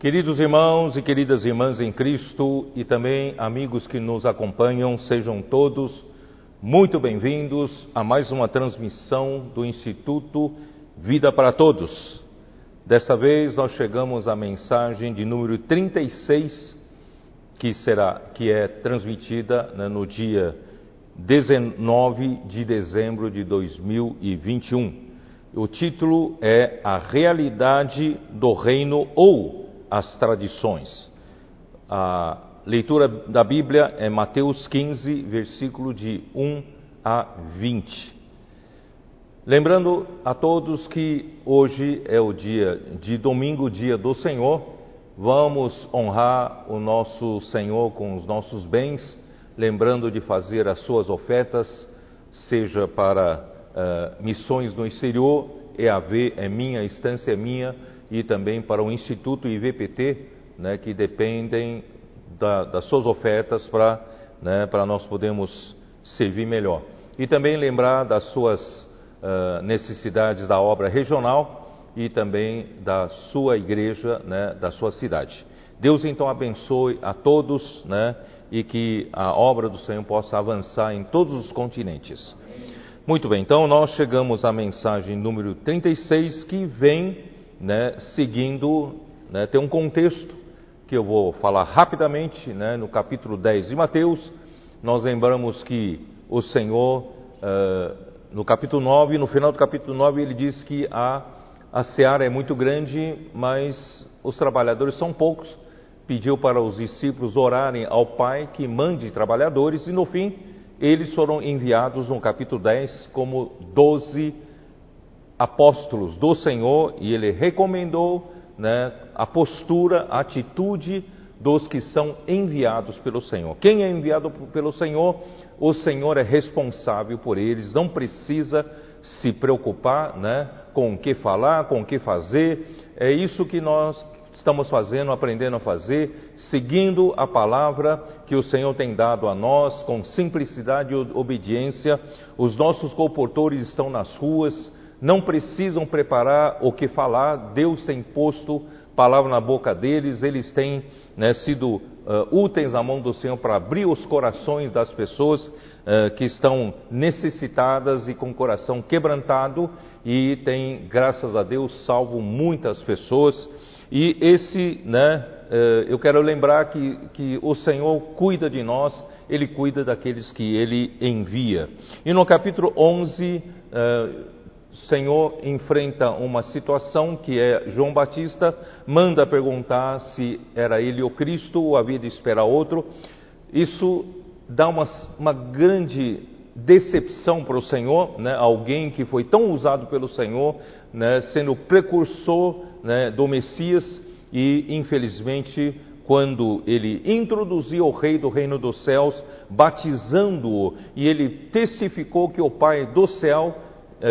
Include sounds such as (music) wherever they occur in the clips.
Queridos irmãos e queridas irmãs em Cristo e também amigos que nos acompanham, sejam todos muito bem-vindos a mais uma transmissão do Instituto Vida para Todos. Dessa vez nós chegamos à mensagem de número 36, que será que é transmitida né, no dia 19 de dezembro de 2021. O título é A Realidade do Reino ou as tradições. A leitura da Bíblia é Mateus 15, versículo de 1 a 20. Lembrando a todos que hoje é o dia de domingo, dia do Senhor, vamos honrar o nosso Senhor com os nossos bens, lembrando de fazer as suas ofertas, seja para uh, missões no exterior, EAV é minha, estância é minha, e também para o Instituto IVPT, né, que dependem da, das suas ofertas para né, nós podermos servir melhor. E também lembrar das suas uh, necessidades da obra regional e também da sua igreja, né, da sua cidade. Deus então abençoe a todos né, e que a obra do Senhor possa avançar em todos os continentes. Muito bem, então nós chegamos à mensagem número 36 que vem né, seguindo, né, tem um contexto que eu vou falar rapidamente, né, no capítulo 10 de Mateus, nós lembramos que o Senhor, uh, no capítulo 9, no final do capítulo 9, ele diz que a, a seara é muito grande, mas os trabalhadores são poucos, pediu para os discípulos orarem ao Pai que mande trabalhadores, e no fim, eles foram enviados no capítulo 10 como doze apóstolos do Senhor e ele recomendou né, a postura, a atitude dos que são enviados pelo Senhor. Quem é enviado pelo Senhor, o Senhor é responsável por eles, não precisa se preocupar né, com o que falar, com o que fazer. É isso que nós estamos fazendo, aprendendo a fazer, seguindo a palavra que o Senhor tem dado a nós, com simplicidade e obediência. Os nossos comportores estão nas ruas, não precisam preparar o que falar, Deus tem posto palavra na boca deles, eles têm né, sido uh, úteis na mão do Senhor para abrir os corações das pessoas uh, que estão necessitadas e com o coração quebrantado e tem, graças a Deus, salvo muitas pessoas. E esse, né, uh, eu quero lembrar que, que o Senhor cuida de nós, Ele cuida daqueles que Ele envia. E no capítulo 11, o Senhor enfrenta uma situação que é João Batista manda perguntar se era ele o Cristo ou havia de esperar outro. Isso dá uma, uma grande decepção para o Senhor, né? alguém que foi tão usado pelo Senhor, né? sendo precursor né? do Messias e infelizmente quando ele introduziu o rei do reino dos céus, batizando-o, e ele testificou que o Pai do céu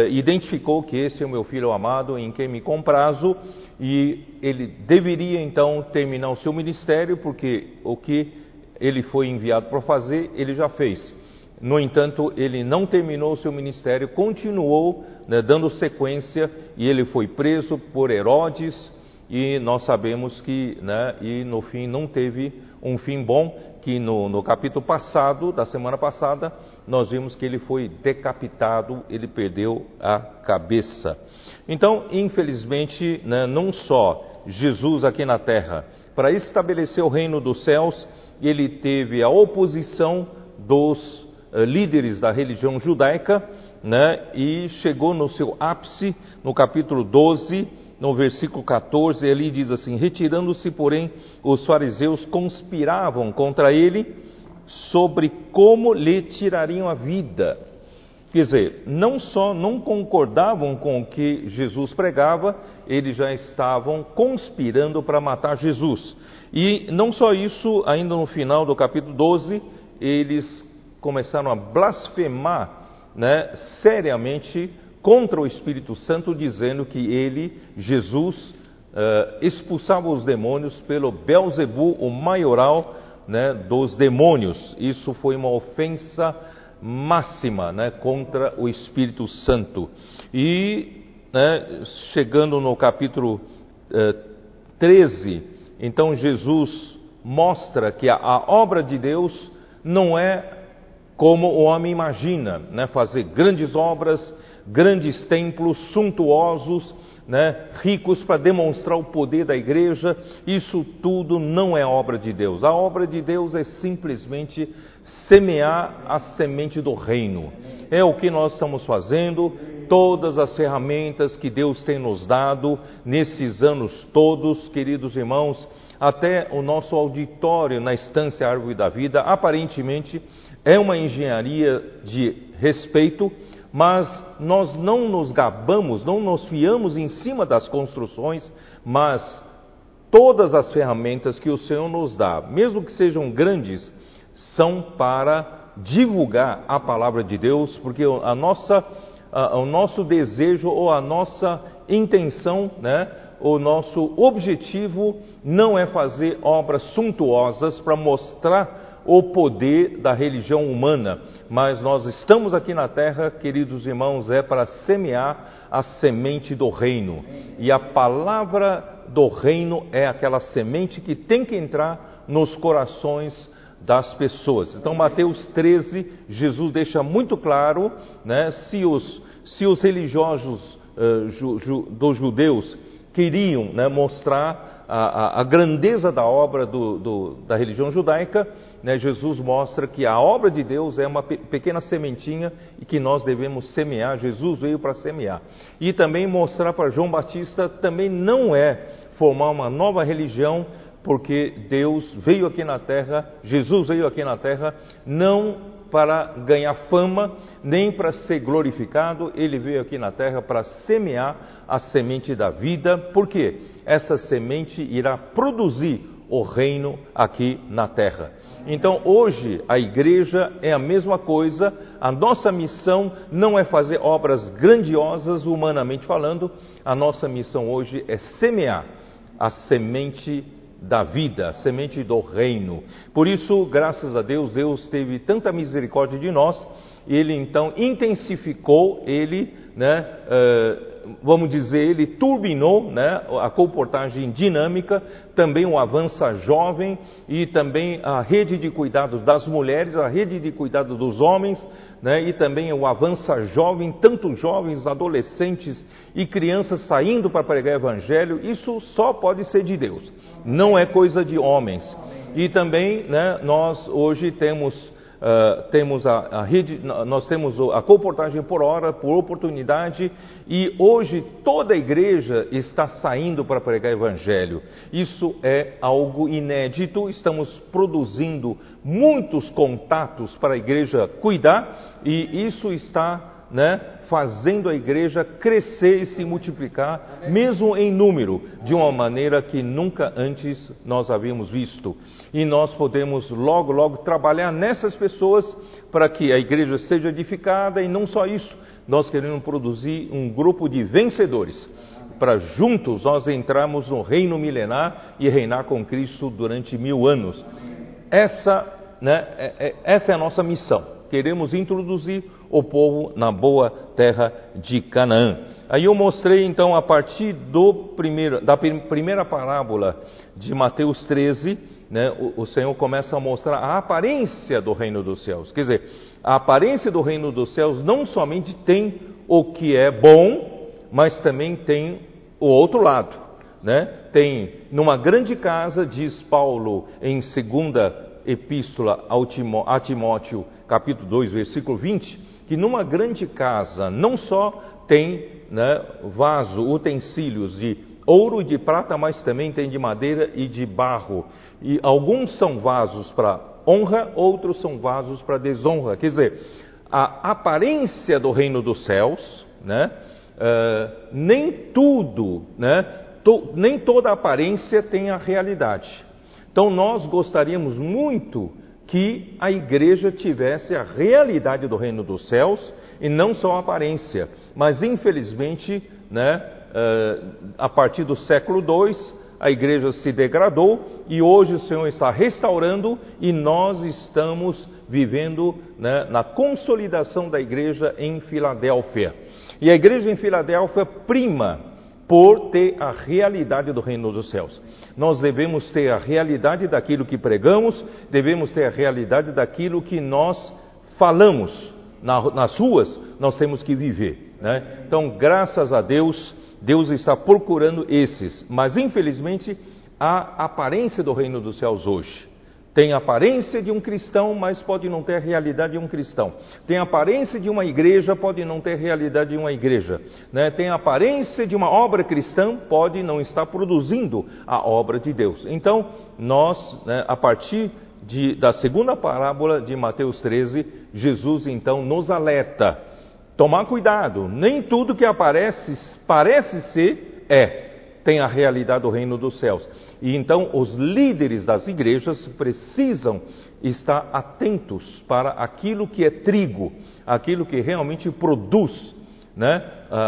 identificou que esse é o meu filho amado em quem me comprazo e ele deveria então terminar o seu ministério porque o que ele foi enviado para fazer ele já fez. No entanto, ele não terminou o seu ministério, continuou né, dando sequência e ele foi preso por Herodes e nós sabemos que, né, e no fim não teve um fim bom, que no, no, capítulo passado, da semana passada, nós vimos que ele foi decapitado, ele perdeu a cabeça. Então, infelizmente, né, não só Jesus aqui na terra, para estabelecer o reino dos céus, ele teve a oposição dos uh, líderes da religião judaica, né, e chegou no seu ápice no capítulo 12 no versículo 14, ele diz assim: Retirando-se, porém, os fariseus conspiravam contra ele sobre como lhe tirariam a vida. Quer dizer, não só não concordavam com o que Jesus pregava, eles já estavam conspirando para matar Jesus. E não só isso, ainda no final do capítulo 12, eles começaram a blasfemar né, seriamente contra o Espírito Santo, dizendo que ele, Jesus, uh, expulsava os demônios pelo Belzebu, o maioral né, dos demônios. Isso foi uma ofensa máxima né, contra o Espírito Santo. E né, chegando no capítulo uh, 13, então Jesus mostra que a, a obra de Deus não é como o homem imagina, né? fazer grandes obras, grandes templos suntuosos, né, ricos para demonstrar o poder da igreja, isso tudo não é obra de Deus. A obra de Deus é simplesmente semear a semente do reino. É o que nós estamos fazendo, todas as ferramentas que Deus tem nos dado nesses anos todos, queridos irmãos, até o nosso auditório na Estância Árvore da Vida, aparentemente é uma engenharia de respeito mas nós não nos gabamos, não nos fiamos em cima das construções, mas todas as ferramentas que o Senhor nos dá, mesmo que sejam grandes, são para divulgar a palavra de Deus, porque a nossa, a, o nosso desejo ou a nossa intenção, né, o nosso objetivo não é fazer obras suntuosas para mostrar o poder da religião humana, mas nós estamos aqui na terra, queridos irmãos, é para semear a semente do reino. E a palavra do reino é aquela semente que tem que entrar nos corações das pessoas. Então, Mateus 13, Jesus deixa muito claro, né, se, os, se os religiosos uh, ju, ju, dos judeus queriam né, mostrar a, a, a, grandeza da obra do, do, da religião judaica, né, Jesus mostra que a obra de Deus é uma pequena sementinha e que nós devemos semear. Jesus veio para semear. E também mostrar para João Batista também não é formar uma nova religião, porque Deus veio aqui na terra, Jesus veio aqui na terra, não para ganhar fama, nem para ser glorificado, ele veio aqui na terra para semear a semente da vida, porque essa semente irá produzir o reino aqui na terra. Então, hoje, a igreja é a mesma coisa, a nossa missão não é fazer obras grandiosas, humanamente falando, a nossa missão hoje é semear a semente da vida, a semente do reino. Por isso, graças a Deus, Deus teve tanta misericórdia de nós, ele então intensificou, ele, né, uh, vamos dizer, ele turbinou né, a comportagem dinâmica, também o Avança Jovem e também a rede de cuidados das mulheres, a rede de cuidado dos homens, né, e também o Avança Jovem, tanto jovens, adolescentes e crianças saindo para pregar Evangelho, isso só pode ser de Deus, não é coisa de homens. E também né, nós hoje temos Uh, temos a, a, rede, nós temos a comportagem por hora, por oportunidade, e hoje toda a igreja está saindo para pregar evangelho. Isso é algo inédito, estamos produzindo muitos contatos para a igreja cuidar, e isso está né, fazendo a igreja crescer e se multiplicar, mesmo em número, de uma maneira que nunca antes nós havíamos visto. E nós podemos logo, logo trabalhar nessas pessoas para que a igreja seja edificada e não só isso, nós queremos produzir um grupo de vencedores para juntos nós entrarmos no reino milenar e reinar com Cristo durante mil anos. Essa, né, é, é, essa é a nossa missão queremos introduzir o povo na boa terra de Canaã. Aí eu mostrei então a partir primeiro, da primeira parábola de Mateus 13, né, o, o Senhor começa a mostrar a aparência do reino dos céus. Quer dizer, a aparência do reino dos céus não somente tem o que é bom, mas também tem o outro lado. Né? Tem numa grande casa, diz Paulo em segunda epístola a Timóteo, capítulo 2, versículo 20, que numa grande casa não só tem né, vaso, utensílios de ouro e de prata, mas também tem de madeira e de barro. E alguns são vasos para honra, outros são vasos para desonra. Quer dizer, a aparência do reino dos céus, né, uh, nem tudo, né, to, nem toda aparência tem a realidade. Então nós gostaríamos muito que a igreja tivesse a realidade do reino dos céus e não só a aparência. Mas infelizmente, né, eh, a partir do século II, a igreja se degradou e hoje o Senhor está restaurando e nós estamos vivendo né, na consolidação da igreja em Filadélfia. E a igreja em Filadélfia prima por ter a realidade do reino dos céus. Nós devemos ter a realidade daquilo que pregamos, devemos ter a realidade daquilo que nós falamos. nas ruas, nós temos que viver. Né? Então, graças a Deus, Deus está procurando esses, mas infelizmente há aparência do reino dos céus hoje. Tem aparência de um cristão, mas pode não ter a realidade de um cristão. Tem aparência de uma igreja, pode não ter a realidade de uma igreja. Né? Tem aparência de uma obra cristã, pode não estar produzindo a obra de Deus. Então, nós, né, a partir de, da segunda parábola de Mateus 13, Jesus então nos alerta. Tomar cuidado, nem tudo que aparece, parece ser, é tem a realidade do reino dos céus. E então os líderes das igrejas precisam estar atentos para aquilo que é trigo, aquilo que realmente produz né,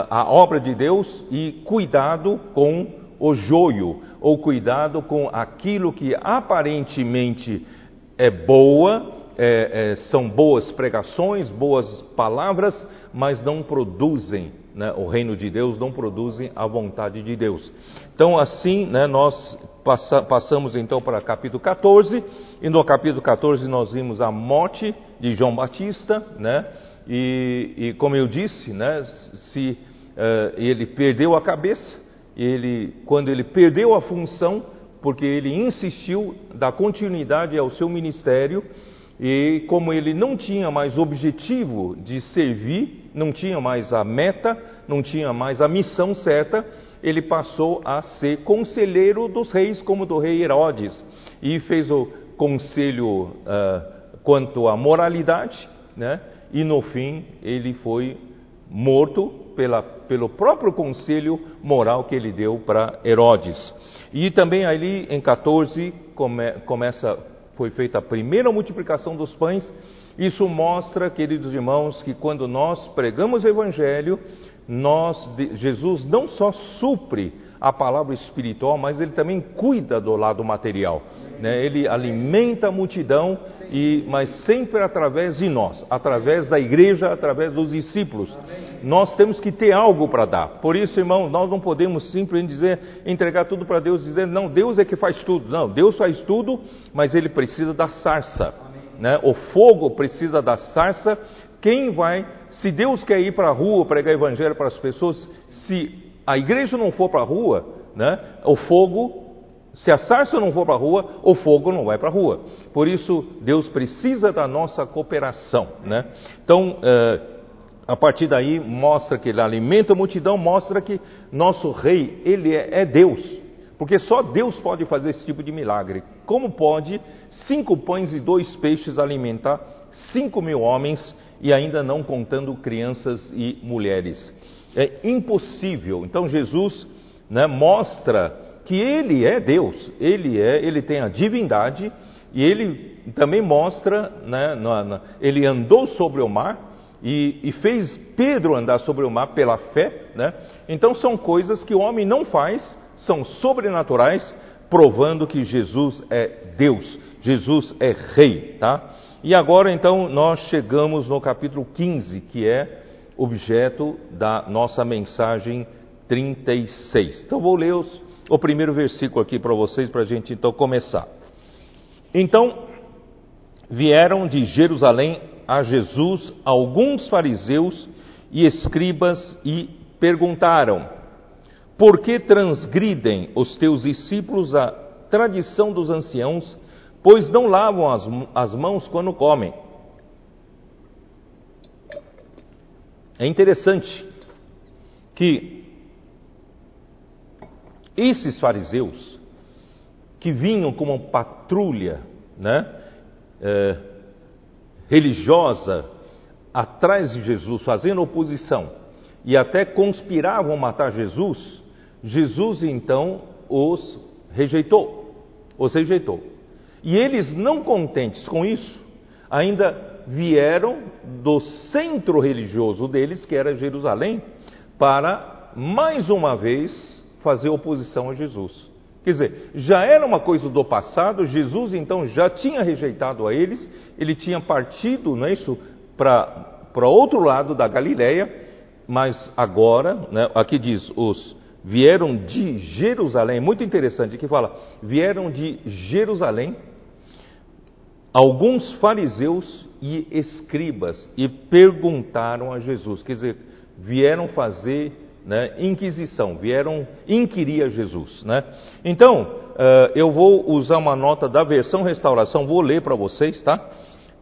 a obra de Deus e cuidado com o joio, ou cuidado com aquilo que aparentemente é boa, é, é, são boas pregações, boas palavras, mas não produzem né, o reino de Deus, não produzem a vontade de Deus. Então, assim, né, nós passa, passamos então para capítulo 14, e no capítulo 14 nós vimos a morte de João Batista, né, e, e como eu disse, né, se uh, ele perdeu a cabeça, ele, quando ele perdeu a função, porque ele insistiu da continuidade ao seu ministério, e como ele não tinha mais objetivo de servir, não tinha mais a meta, não tinha mais a missão certa, ele passou a ser conselheiro dos reis, como do rei Herodes, e fez o conselho uh, quanto à moralidade, né? e no fim ele foi morto pela, pelo próprio conselho moral que ele deu para Herodes. E também ali em 14 come, começa foi feita a primeira multiplicação dos pães. Isso mostra, queridos irmãos, que quando nós pregamos o Evangelho, nós, Jesus não só supre a palavra espiritual, mas ele também cuida do lado material. Né? Ele alimenta a multidão, e, mas sempre através de nós, através da igreja, através dos discípulos. Nós temos que ter algo para dar. Por isso, irmão, nós não podemos simplesmente dizer, entregar tudo para Deus, dizer, não, Deus é que faz tudo. Não, Deus faz tudo, mas ele precisa da sarça. Né? O fogo precisa da sarça. Quem vai, se Deus quer ir para a rua pregar evangelho para as pessoas, se a igreja não for para a rua, né, o fogo, se a sarça não for para a rua, o fogo não vai para a rua. Por isso, Deus precisa da nossa cooperação. Né? Então, é, a partir daí, mostra que ele alimenta a multidão, mostra que nosso rei, ele é, é Deus. Porque só Deus pode fazer esse tipo de milagre. Como pode cinco pães e dois peixes alimentar cinco mil homens e ainda não contando crianças e mulheres? É impossível. Então Jesus né, mostra que ele é Deus, ele é, ele tem a divindade e ele também mostra, né, na, na, ele andou sobre o mar e, e, fez Pedro andar sobre o mar pela fé. Né? Então são coisas que o homem não faz, são sobrenaturais, provando que Jesus é Deus, Jesus é Rei, tá? E agora então nós chegamos no capítulo 15, que é objeto da nossa mensagem 36. Então vou ler os, o primeiro versículo aqui para vocês, para a gente então começar. Então vieram de Jerusalém a Jesus alguns fariseus e escribas e perguntaram: Por que transgridem os teus discípulos a tradição dos anciãos, pois não lavam as, as mãos quando comem? É interessante que esses fariseus, que vinham como uma patrulha né, é, religiosa atrás de Jesus, fazendo oposição, e até conspiravam matar Jesus, Jesus então os rejeitou, os rejeitou. E eles, não contentes com isso, ainda vieram do centro religioso deles, que era Jerusalém, para mais uma vez fazer oposição a Jesus. Quer dizer, já era uma coisa do passado, Jesus então já tinha rejeitado a eles, ele tinha partido, não é isso, para outro lado da Galileia, mas agora, né, aqui diz, os vieram de Jerusalém, muito interessante que fala, vieram de Jerusalém alguns fariseus e escribas e perguntaram a Jesus, quer dizer, vieram fazer né, inquisição, vieram inquirir a Jesus. Né? Então, uh, eu vou usar uma nota da versão restauração, vou ler para vocês, tá?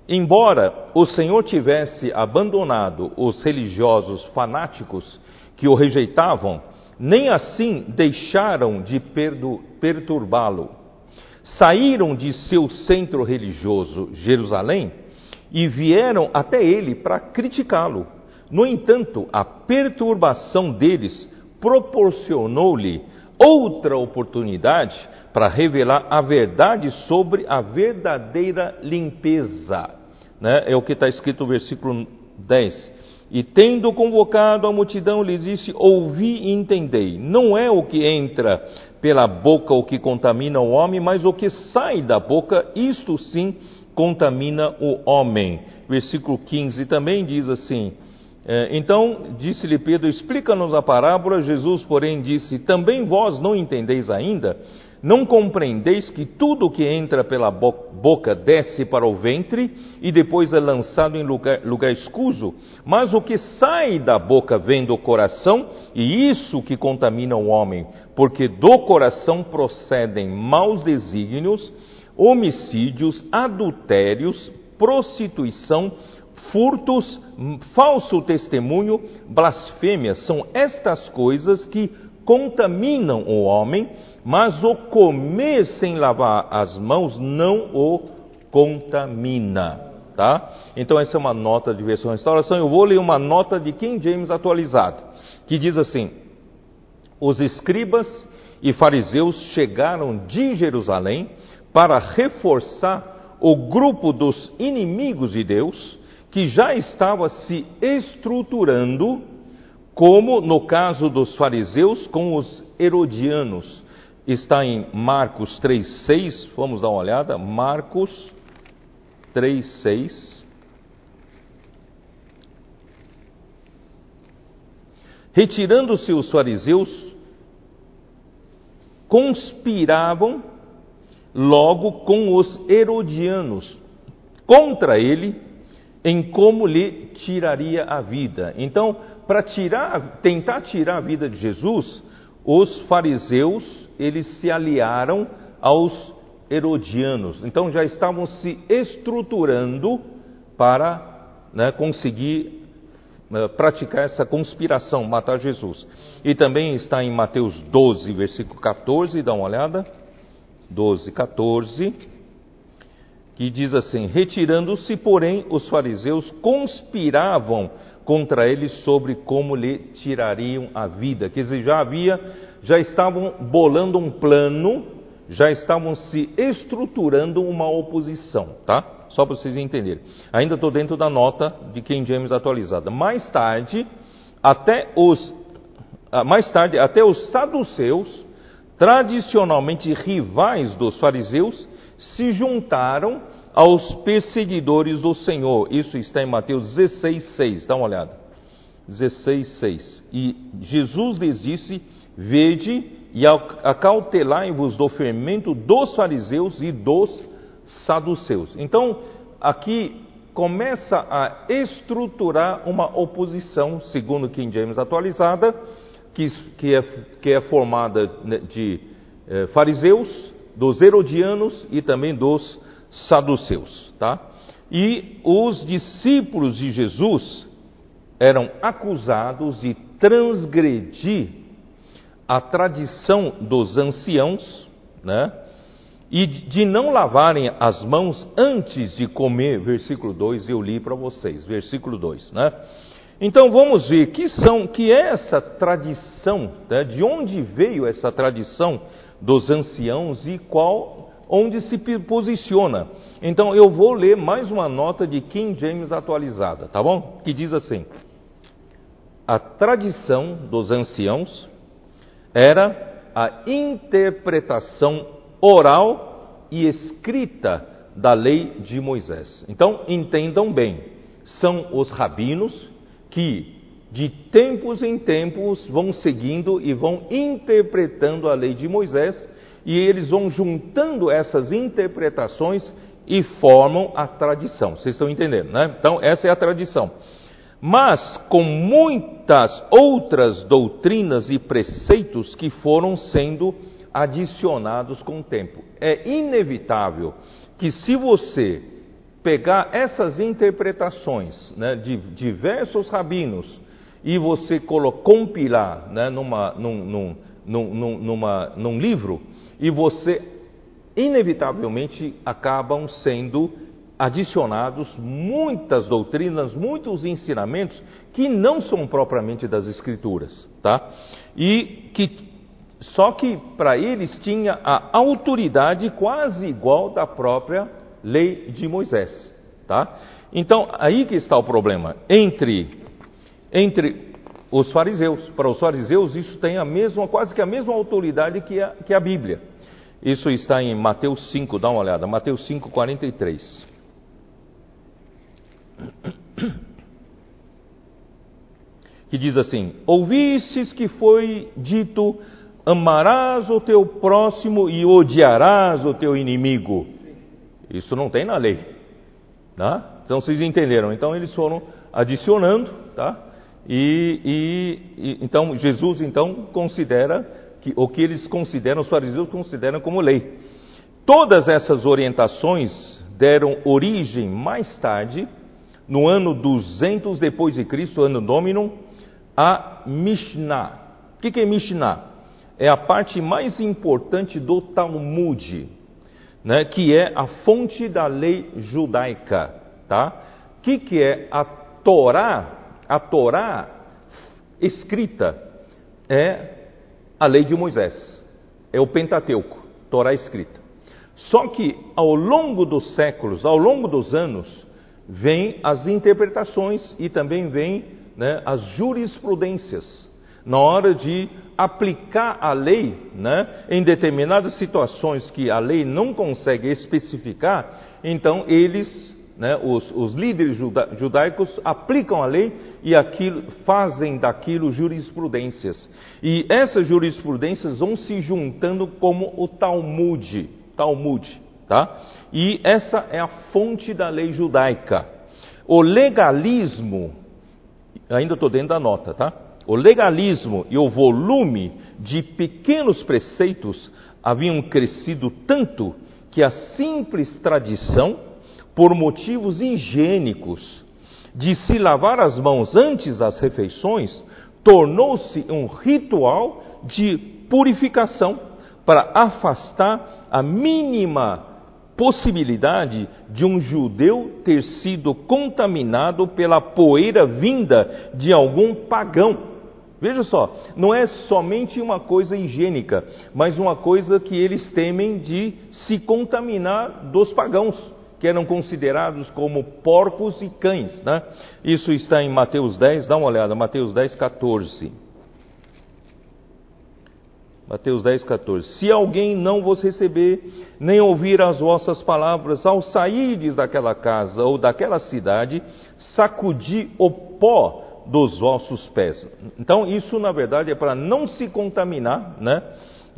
Embora o Senhor tivesse abandonado os religiosos fanáticos que o rejeitavam, nem assim deixaram de perturbá-lo. Saíram de seu centro religioso, Jerusalém, e vieram até ele para criticá-lo. No entanto, a perturbação deles proporcionou-lhe outra oportunidade para revelar a verdade sobre a verdadeira limpeza. Né? É o que está escrito no versículo 10. E tendo convocado a multidão, lhes disse: Ouvi e entendei. Não é o que entra pela boca o que contamina o homem, mas o que sai da boca, isto sim contamina o homem. Versículo 15 também diz assim: é, então disse-lhe Pedro: Explica-nos a parábola. Jesus, porém, disse: Também vós não entendeis ainda? Não compreendeis que tudo que entra pela boca desce para o ventre e depois é lançado em lugar, lugar escuso? Mas o que sai da boca vem do coração, e isso que contamina o homem, porque do coração procedem maus desígnios, homicídios, adultérios, prostituição, furtos, falso testemunho, blasfêmia, são estas coisas que contaminam o homem, mas o comer sem lavar as mãos não o contamina. Tá? Então, essa é uma nota de versão restauração. Eu vou ler uma nota de King James atualizado, que diz assim: Os escribas e fariseus chegaram de Jerusalém para reforçar o grupo dos inimigos de Deus que já estava se estruturando, como no caso dos fariseus com os herodianos. Está em Marcos 3,6, vamos dar uma olhada. Marcos 3,6. Retirando-se os fariseus, conspiravam logo com os herodianos contra ele em como lhe tiraria a vida. Então, para tirar, tentar tirar a vida de Jesus, os fariseus eles se aliaram aos herodianos. Então já estavam se estruturando para né, conseguir uh, praticar essa conspiração, matar Jesus. E também está em Mateus 12, versículo 14, dá uma olhada. 12, 14 que diz assim: Retirando-se, porém, os fariseus conspiravam contra ele sobre como lhe tirariam a vida. Quer dizer, já havia, já estavam bolando um plano, já estavam se estruturando uma oposição, tá? Só para vocês entenderem. Ainda estou dentro da nota de King James atualizada. Mais tarde, até os ah, mais tarde, até os saduceus, tradicionalmente rivais dos fariseus, se juntaram aos perseguidores do Senhor. Isso está em Mateus 16, 6. Dá uma olhada. 16, 6. E Jesus lhes disse: Vede e acautelai-vos do fermento dos fariseus e dos saduceus. Então, aqui começa a estruturar uma oposição, segundo King James atualizada, que, que, é, que é formada de eh, fariseus, dos herodianos e também dos saduceus, tá? E os discípulos de Jesus eram acusados de transgredir a tradição dos anciãos, né? E de não lavarem as mãos antes de comer, versículo 2, eu li para vocês, versículo 2, né? Então vamos ver que são, que é essa tradição, né? de onde veio essa tradição dos anciãos e qual onde se posiciona. Então eu vou ler mais uma nota de King James atualizada, tá bom? Que diz assim: A tradição dos anciãos era a interpretação oral e escrita da lei de Moisés. Então entendam bem, são os rabinos que de tempos em tempos, vão seguindo e vão interpretando a lei de Moisés, e eles vão juntando essas interpretações e formam a tradição. Vocês estão entendendo, né? Então, essa é a tradição. Mas com muitas outras doutrinas e preceitos que foram sendo adicionados com o tempo. É inevitável que, se você pegar essas interpretações né, de diversos rabinos e você compilar né, numa, num, num, num, numa, num livro, e você inevitavelmente acabam sendo adicionados muitas doutrinas, muitos ensinamentos que não são propriamente das escrituras, tá? E que só que para eles tinha a autoridade quase igual da própria lei de Moisés, tá? Então, aí que está o problema entre entre os fariseus. Para os fariseus isso tem a mesma, quase que a mesma autoridade que a, que a Bíblia. Isso está em Mateus 5, dá uma olhada, Mateus 5, 43. Que diz assim: Ouvistes que foi dito, amarás o teu próximo e odiarás o teu inimigo. Isso não tem na lei. Tá? Então vocês entenderam. Então eles foram adicionando, tá? E, e, e então Jesus então considera que o que eles consideram, os fariseus consideram como lei. Todas essas orientações deram origem mais tarde, no ano 200 depois de Cristo, ano Domino, a Mishnah. O que, que é Mishnah? É a parte mais importante do Talmud, né, que é a fonte da lei judaica. Tá? O que, que é a Torá? A Torá escrita é a lei de Moisés, é o Pentateuco, Torá escrita. Só que ao longo dos séculos, ao longo dos anos, vêm as interpretações e também vêm né, as jurisprudências. Na hora de aplicar a lei né, em determinadas situações que a lei não consegue especificar, então eles né, os, os, líderes juda, judaicos aplicam a lei e aquilo, fazem daquilo jurisprudências. E essas jurisprudências vão se juntando como o Talmud. Talmud tá? E essa é a fonte da lei judaica. O legalismo, ainda estou dentro da nota, tá? O legalismo e o volume de pequenos preceitos haviam crescido tanto que a simples tradição por motivos higiênicos, de se lavar as mãos antes das refeições, tornou-se um ritual de purificação para afastar a mínima possibilidade de um judeu ter sido contaminado pela poeira vinda de algum pagão. Veja só, não é somente uma coisa higiênica, mas uma coisa que eles temem de se contaminar dos pagãos que eram considerados como porcos e cães. Né? Isso está em Mateus 10, dá uma olhada, Mateus 10, 14. Mateus 10, 14. Se alguém não vos receber, nem ouvir as vossas palavras, ao saíres daquela casa ou daquela cidade, sacudi o pó dos vossos pés. Então, isso na verdade é para não se contaminar, né?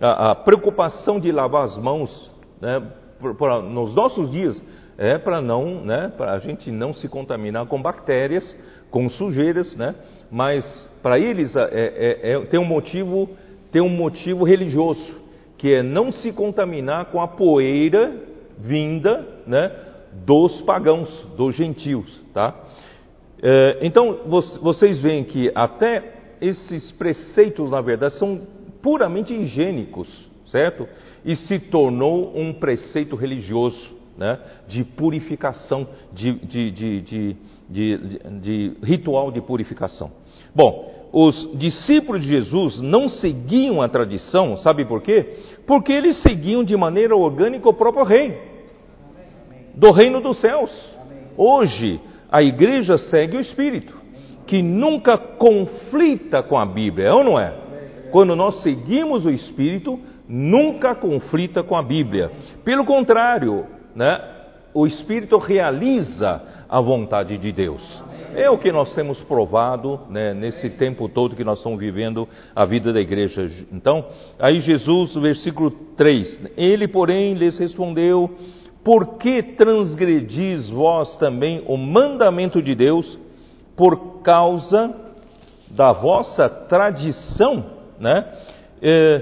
A, a preocupação de lavar as mãos, né? Por, por, nos nossos dias, é para não, né, para a gente não se contaminar com bactérias, com sujeiras, né? Mas para eles é, é, é, tem um motivo, tem um motivo religioso, que é não se contaminar com a poeira vinda, né, dos pagãos, dos gentios, tá? É, então vocês veem que até esses preceitos, na verdade, são puramente higiênicos, certo? E se tornou um preceito religioso né, de purificação, de, de, de, de, ritual de purificação. Bom, os discípulos de Jesus não seguiam a tradição, sabe por quê? Porque eles seguiam de maneira orgânica o próprio rei, do reino dos céus. Hoje, a igreja segue o Espírito, que nunca conflita com a Bíblia, é ou não é? Quando nós seguimos o Espírito, nunca conflita com a Bíblia. Pelo contrário, né? o Espírito realiza a vontade de Deus. É o que nós temos provado né, nesse tempo todo que nós estamos vivendo a vida da igreja. Então, aí Jesus, versículo 3: Ele, porém, lhes respondeu: Por que transgredis vós também o mandamento de Deus por causa da vossa tradição? Né? É,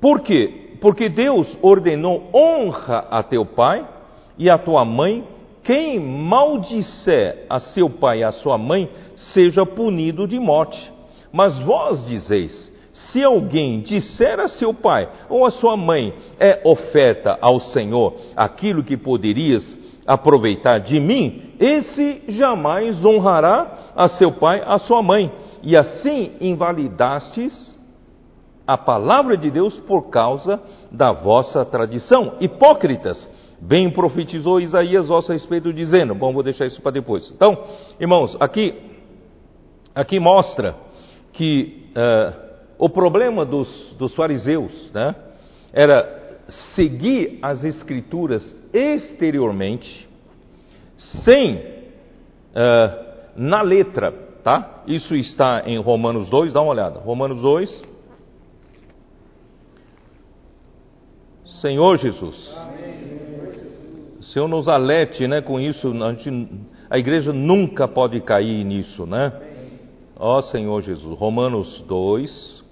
por quê? Porque Deus ordenou honra a teu pai e a tua mãe quem maldisser a seu pai e a sua mãe, seja punido de morte. Mas vós dizeis: se alguém disser a seu pai ou a sua mãe, é oferta ao Senhor aquilo que poderias aproveitar de mim, esse jamais honrará a seu pai, a sua mãe. E assim invalidastes a palavra de Deus por causa da vossa tradição. Hipócritas! Bem profetizou Isaías vosso respeito, dizendo: Bom, vou deixar isso para depois. Então, irmãos, aqui, aqui mostra que uh, o problema dos, dos fariseus né, era seguir as Escrituras exteriormente, sem, uh, na letra, tá? Isso está em Romanos 2, dá uma olhada. Romanos 2. Senhor Jesus. Senhor nos alerte né, com isso, a, gente, a igreja nunca pode cair nisso, né? Ó Senhor Jesus, Romanos 2,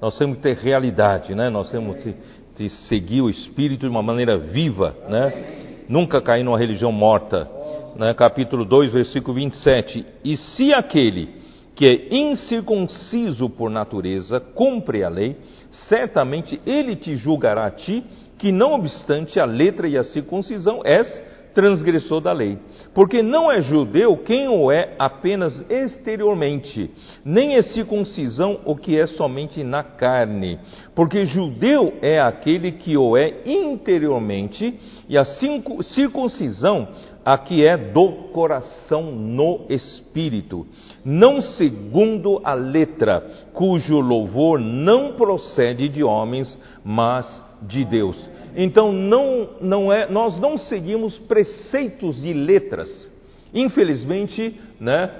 nós temos que ter realidade, né? Nós temos que, que seguir o Espírito de uma maneira viva, né? Nunca cair numa religião morta. Né? Capítulo 2, versículo 27. E se aquele que é incircunciso por natureza cumpre a lei, certamente ele te julgará a ti que não obstante a letra e a circuncisão és transgressor da lei. Porque não é judeu quem o é apenas exteriormente, nem é circuncisão o que é somente na carne. Porque judeu é aquele que o é interiormente, e a circuncisão a que é do coração no espírito, não segundo a letra, cujo louvor não procede de homens, mas de Deus. Então não, não é, nós não seguimos preceitos de letras. Infelizmente, né,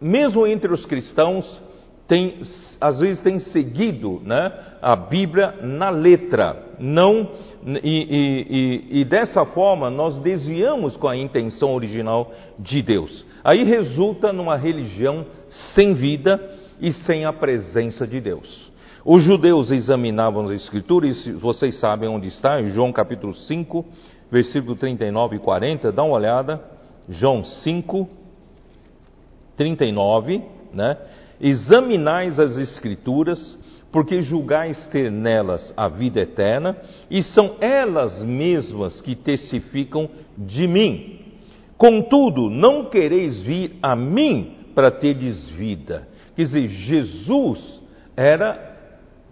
mesmo entre os cristãos, tem, às vezes tem seguido né, a Bíblia na letra, não e, e, e, e, dessa forma nós desviamos com a intenção original de Deus. Aí resulta numa religião sem vida e sem a presença de Deus. Os judeus examinavam as escrituras, e vocês sabem onde está, em João capítulo 5, versículo 39 e 40, dá uma olhada. João 5, 39, né? Examinais as escrituras, porque julgais ter nelas a vida eterna, e são elas mesmas que testificam de mim. Contudo, não quereis vir a mim para teres vida. Quer dizer, Jesus era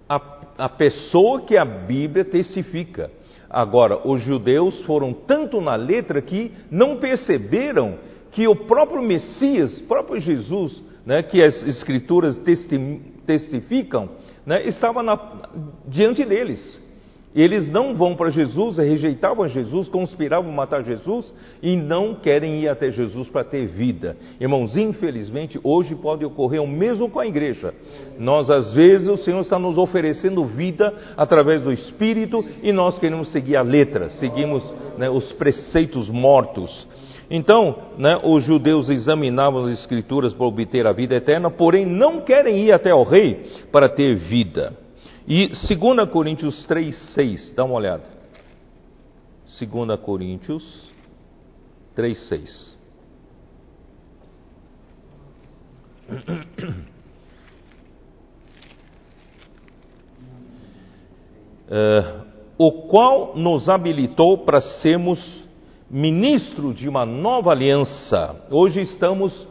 a, a pessoa que a Bíblia testifica. Agora, os judeus foram tanto na letra que não perceberam que o próprio Messias, próprio Jesus, né, que as Escrituras testificam, né, estava na, diante deles. Eles não vão para Jesus, rejeitavam Jesus, conspiravam matar Jesus e não querem ir até Jesus para ter vida. Irmãos, infelizmente, hoje pode ocorrer o mesmo com a igreja. Nós, às vezes, o Senhor está nos oferecendo vida através do Espírito e nós queremos seguir a letra, seguimos né, os preceitos mortos. Então, né, os judeus examinavam as Escrituras para obter a vida eterna, porém não querem ir até ao Rei para ter vida. E 2 Coríntios 3, 6, dá uma olhada. 2 Coríntios 3, 6. Uh, o qual nos habilitou para sermos ministros de uma nova aliança. Hoje estamos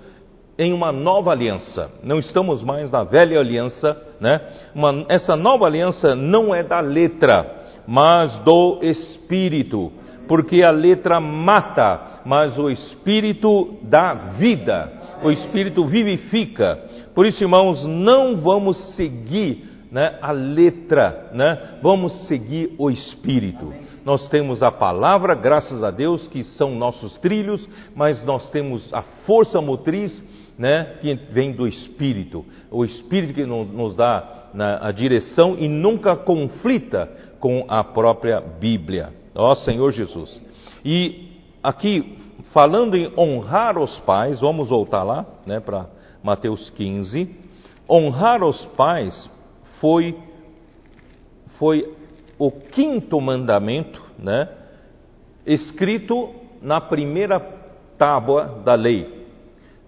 em uma nova aliança. Não estamos mais na velha aliança, né? Uma, essa nova aliança não é da letra, mas do espírito, porque a letra mata, mas o espírito dá vida. O espírito vivifica. Por isso, irmãos, não vamos seguir né, a letra, né? vamos seguir o Espírito. Nós temos a palavra, graças a Deus, que são nossos trilhos, mas nós temos a força motriz né, que vem do Espírito. O Espírito que nos dá a direção e nunca conflita com a própria Bíblia. Ó Senhor Jesus. E aqui, falando em honrar os pais, vamos voltar lá né, para Mateus 15. Honrar os pais foi, foi o quinto mandamento, né, escrito na primeira tábua da lei.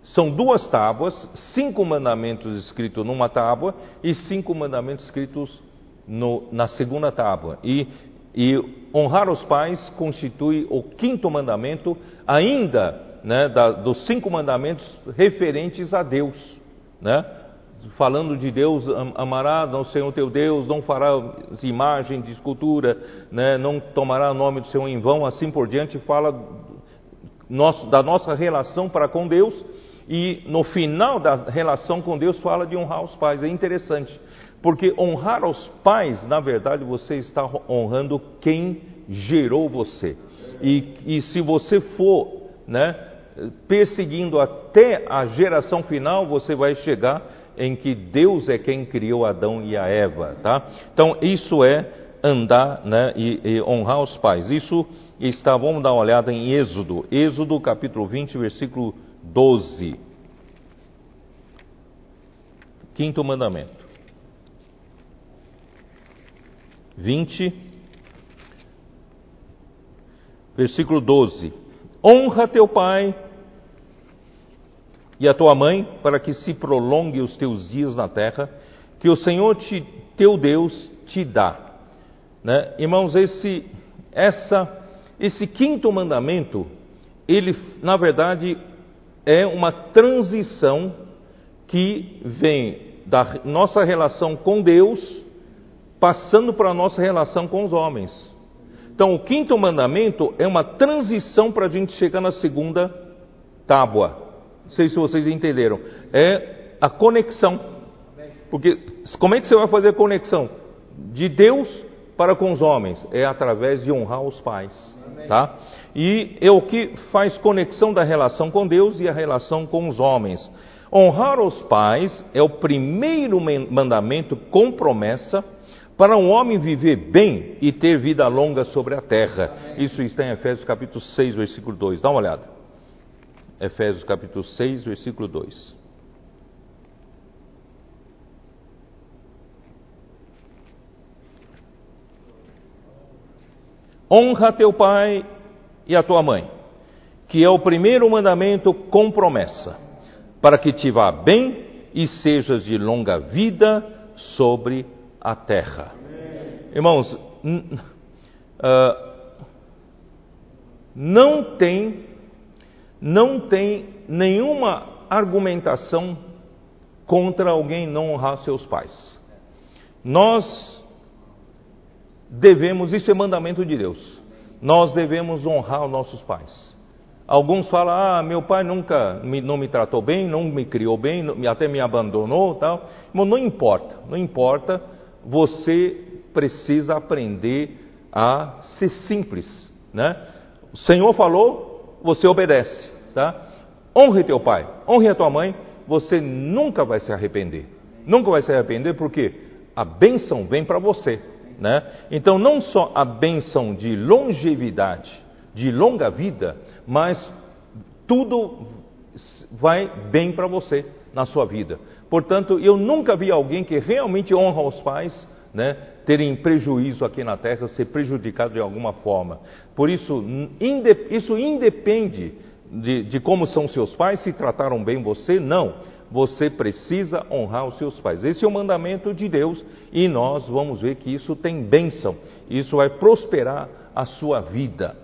São duas tábuas, cinco mandamentos escritos numa tábua e cinco mandamentos escritos no, na segunda tábua. E, e, honrar os pais constitui o quinto mandamento, ainda né, da, dos cinco mandamentos referentes a Deus. Né? falando de Deus, amará o Senhor teu Deus, não fará imagem de escultura, né, não tomará o nome do Senhor em vão, assim por diante, fala nosso, da nossa relação para com Deus, e no final da relação com Deus fala de honrar os pais. É interessante, porque honrar os pais, na verdade, você está honrando quem gerou você. E, e se você for né, perseguindo até a geração final, você vai chegar em que Deus é quem criou Adão e a Eva, tá? Então isso é andar, né, e, e, honrar os pais. Isso está, vamos dar uma olhada em Êxodo, Êxodo capítulo 20, versículo 12. Quinto mandamento. 20, versículo 12. Honra teu pai e a tua mãe, para que se prolongue os teus dias na terra, que o Senhor te, teu Deus te dá. Né? Irmãos, esse, essa, esse quinto mandamento, ele, na verdade, é uma transição que vem da nossa relação com Deus, passando para a nossa relação com os homens. Então, o quinto mandamento é uma transição para a gente chegar na segunda tábua. Não sei se vocês entenderam. É a conexão. Porque como é que você vai fazer a conexão? De Deus para com os homens. É através de honrar os pais. Tá? E é o que faz conexão da relação com Deus e a relação com os homens. Honrar os pais é o primeiro mandamento com promessa para um homem viver bem e ter vida longa sobre a terra. Isso está em Efésios capítulo 6, versículo 2. Dá uma olhada. Efésios capítulo 6, versículo 2. Honra teu pai e a tua mãe, que é o primeiro mandamento com promessa, para que te vá bem e sejas de longa vida sobre a terra. Irmãos, uh, não tem não tem nenhuma argumentação contra alguém não honrar seus pais. Nós devemos, isso é mandamento de Deus, nós devemos honrar os nossos pais. Alguns falam, ah, meu pai nunca me, não me tratou bem, não me criou bem, até me abandonou tal. Mas não importa, não importa, você precisa aprender a ser simples, né? O Senhor falou, você obedece, tá? Honre teu pai, honre a tua mãe, você nunca vai se arrepender. Nunca vai se arrepender porque a bênção vem para você, né? Então não só a bênção de longevidade, de longa vida, mas tudo vai bem para você na sua vida. Portanto, eu nunca vi alguém que realmente honra os pais, né, terem prejuízo aqui na terra, ser prejudicado de alguma forma. Por isso, isso independe de, de como são seus pais, se trataram bem você, não. Você precisa honrar os seus pais. Esse é o mandamento de Deus e nós vamos ver que isso tem bênção, isso vai prosperar a sua vida.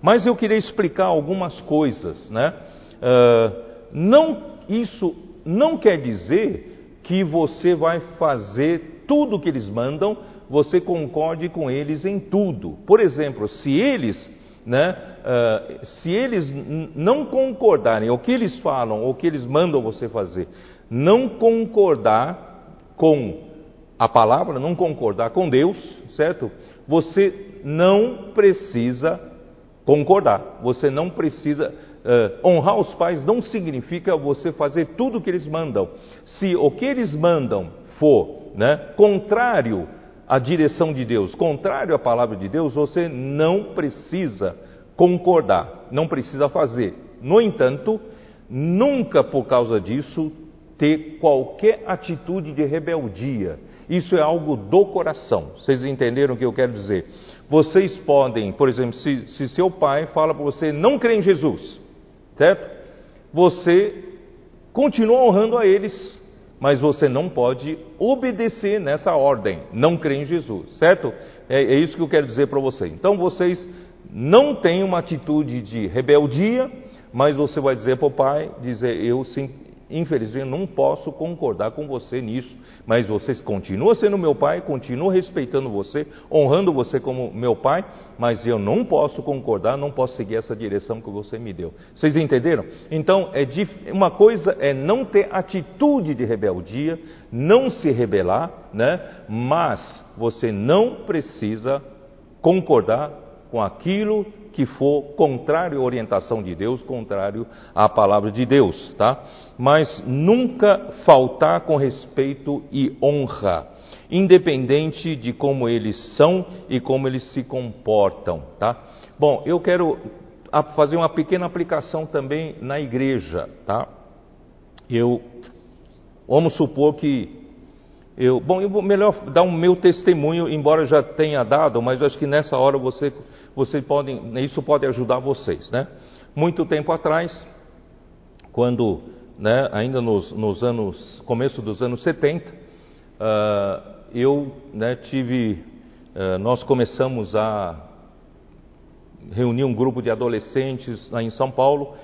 Mas eu queria explicar algumas coisas, né? Uh, não, isso não quer dizer que você vai fazer tudo o que eles mandam, você concorde com eles em tudo. Por exemplo, se eles, né, uh, se eles não concordarem, o que eles falam, o que eles mandam você fazer, não concordar com a palavra, não concordar com Deus, certo? Você não precisa concordar, você não precisa. Uh, honrar os pais não significa você fazer tudo o que eles mandam. Se o que eles mandam for né, contrário à direção de Deus, contrário à palavra de Deus, você não precisa concordar, não precisa fazer. No entanto, nunca por causa disso ter qualquer atitude de rebeldia. Isso é algo do coração. Vocês entenderam o que eu quero dizer? Vocês podem, por exemplo, se, se seu pai fala para você não crer em Jesus, certo? Você continua honrando a eles, mas você não pode obedecer nessa ordem, não crer em Jesus, certo? É, é isso que eu quero dizer para vocês. Então vocês não têm uma atitude de rebeldia, mas você vai dizer para o pai, dizer eu sim, Infelizmente, não posso concordar com você nisso, mas você continua sendo meu pai, continua respeitando você, honrando você como meu pai, mas eu não posso concordar, não posso seguir essa direção que você me deu. Vocês entenderam? Então, é uma coisa é não ter atitude de rebeldia, não se rebelar, né? mas você não precisa concordar com aquilo que for contrário à orientação de Deus, contrário à palavra de Deus, tá? Mas nunca faltar com respeito e honra, independente de como eles são e como eles se comportam, tá? Bom, eu quero fazer uma pequena aplicação também na igreja, tá? Eu vamos supor que eu, bom, eu vou melhor dar o um meu testemunho, embora já tenha dado, mas acho que nessa hora você vocês podem, isso pode ajudar vocês, né? Muito tempo atrás, quando, né, ainda nos, nos anos, começo dos anos 70, uh, ah, eu né, tive, uh, nós começamos a reunir um grupo de adolescentes lá em São Paulo,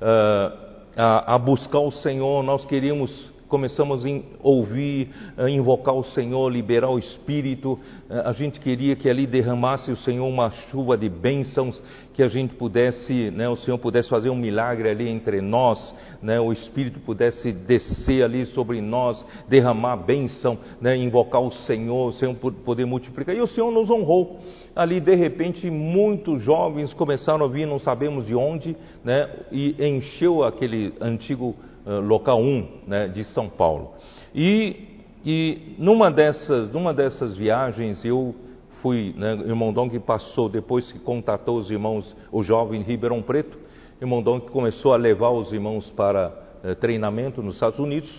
uh, a, a buscar o Senhor, nós queríamos começamos a ouvir, a invocar o Senhor, liberar o Espírito. Eh, a gente queria que ali derramasse o Senhor uma chuva de bênçãos, que a gente pudesse, né, o Senhor pudesse fazer um milagre ali entre nós, né, o Espírito pudesse descer ali sobre nós, derramar bênção, né, invocar o Senhor, o Senhor poder multiplicar. E o Senhor nos honrou. Ali, de repente, muitos jovens começaram a vir, não sabemos de onde, né, e encheu aquele antigo eh, local 1 né, de São Paulo. E, e numa, dessas, numa dessas viagens eu fui, né, irmão que passou, depois que contatou os irmãos, o jovem Ribeirão Preto, irmão que começou a levar os irmãos para eh, treinamento nos Estados Unidos,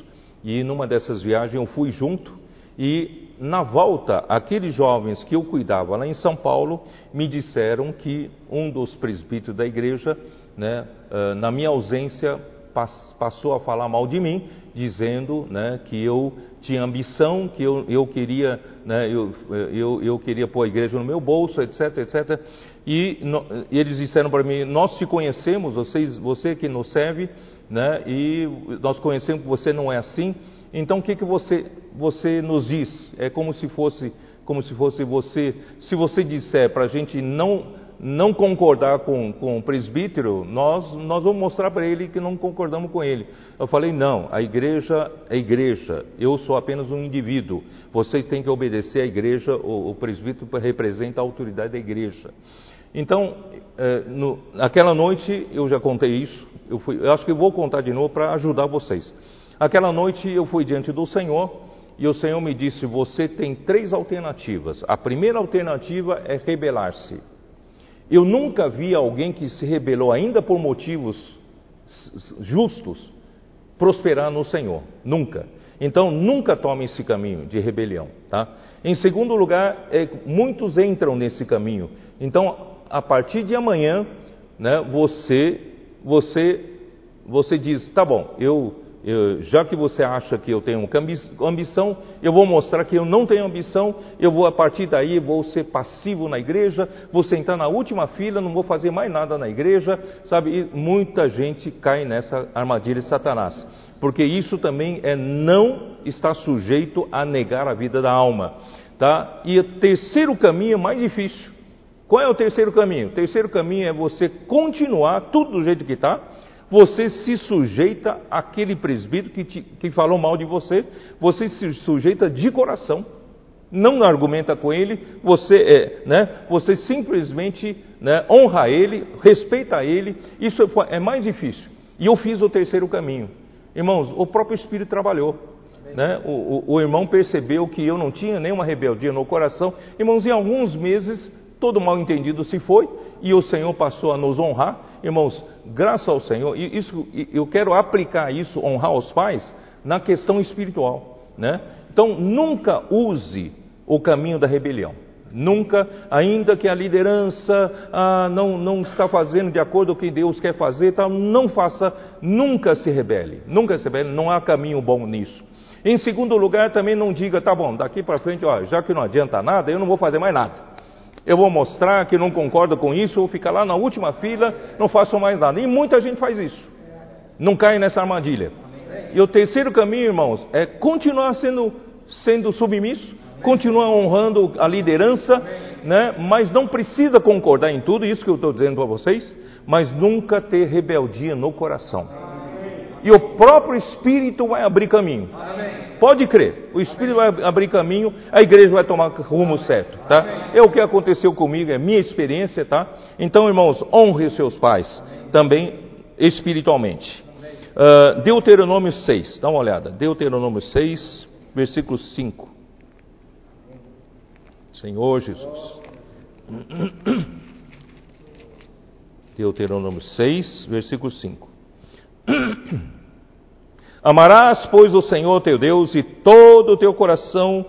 e numa dessas viagens eu fui junto, e na volta, aqueles jovens que eu cuidava lá em São Paulo me disseram que um dos presbíteros da igreja, né, uh, na minha ausência, passou a falar mal de mim, dizendo né, que eu tinha ambição, que eu, eu queria, né, eu, eu, eu, queria pôr a igreja no meu bolso, etc, etc. E, no, eles disseram para mim: Nós te conhecemos, vocês, você que nos serve, né, e nós conhecemos que você não é assim. Então o que, que você, você nos diz? É como se fosse, como se fosse você. Se você disser para a gente não não concordar com, com o presbítero, nós, nós vamos mostrar para ele que não concordamos com ele. Eu falei, não, a igreja é igreja, eu sou apenas um indivíduo. Vocês têm que obedecer à igreja, o, o presbítero representa a autoridade da igreja. Então, é, no, aquela noite eu já contei isso, eu, fui, eu acho que vou contar de novo para ajudar vocês. Aquela noite eu fui diante do Senhor e o Senhor me disse: Você tem três alternativas. A primeira alternativa é rebelar-se. Eu nunca vi alguém que se rebelou, ainda por motivos justos, prosperar no Senhor. Nunca. Então, nunca tome esse caminho de rebelião. Tá? Em segundo lugar, é, muitos entram nesse caminho. Então, a partir de amanhã, né, você, você, você diz: tá bom, eu eu, já que você acha que eu tenho ambição, eu vou mostrar que eu não tenho ambição, eu vou a partir daí, vou ser passivo na igreja, vou sentar na última fila, não vou fazer mais nada na igreja, sabe? E muita gente cai nessa armadilha de Satanás, porque isso também é não estar sujeito a negar a vida da alma, tá? E o terceiro caminho é mais difícil. Qual é o terceiro caminho? O terceiro caminho é você continuar tudo do jeito que está, você se sujeita àquele presbítero que, te, que falou mal de você, você se sujeita de coração, não argumenta com ele, você, é, né, você simplesmente né, honra ele, respeita ele, isso é mais difícil. E eu fiz o terceiro caminho. Irmãos, o próprio Espírito trabalhou. Né? O, o, o, irmão percebeu que eu não tinha nenhuma rebeldia no coração. Irmãos, em alguns meses, todo mal entendido se foi e o Senhor passou a nos honrar. Irmãos, graças ao Senhor, e isso, eu quero aplicar isso, honrar os pais, na questão espiritual. Né? Então, nunca use o caminho da rebelião. Nunca, ainda que a liderança ah, não, não está fazendo de acordo com o que Deus quer fazer, tá, não faça, nunca se rebele, nunca se rebele, não há caminho bom nisso. Em segundo lugar, também não diga, tá bom, daqui para frente, ó, já que não adianta nada, eu não vou fazer mais nada. Eu vou mostrar que não concordo com isso, vou ficar lá na última fila, não faço mais nada. E muita gente faz isso. Não cai nessa armadilha. E o terceiro caminho, irmãos, é continuar sendo, sendo submisso, continuar honrando a liderança, né? mas não precisa concordar em tudo, isso que eu estou dizendo para vocês, mas nunca ter rebeldia no coração e o próprio Espírito vai abrir caminho. Amém. Pode crer, o Espírito Amém. vai abrir caminho, a igreja vai tomar rumo certo, tá? É o que aconteceu comigo, é minha experiência, tá? Então, irmãos, honre seus pais também espiritualmente. Uh, Deuteronômio 6, dá uma olhada. Deuteronômio 6, versículo 5. Senhor Jesus. (coughs) Deuteronômio 6, versículo 5. (coughs) Amarás, pois, o Senhor teu Deus de todo o teu coração,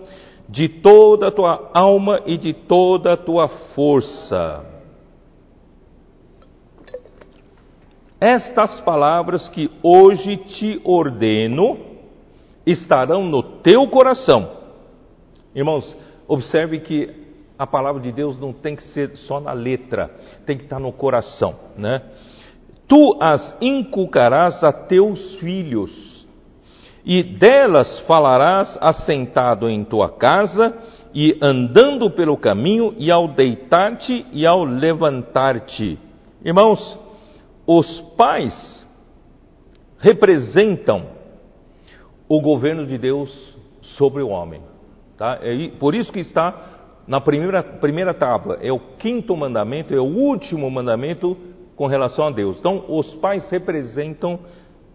de toda a tua alma e de toda a tua força. Estas palavras que hoje te ordeno estarão no teu coração. Irmãos, observe que a palavra de Deus não tem que ser só na letra, tem que estar no coração, né? Tu as inculcarás a teus filhos, e delas falarás assentado em tua casa, e andando pelo caminho, e ao deitar-te e ao levantar-te. Irmãos, os pais representam o governo de Deus sobre o homem. Tá? É por isso que está na primeira, primeira tábua, é o quinto mandamento, é o último mandamento com relação a Deus. Então, os pais representam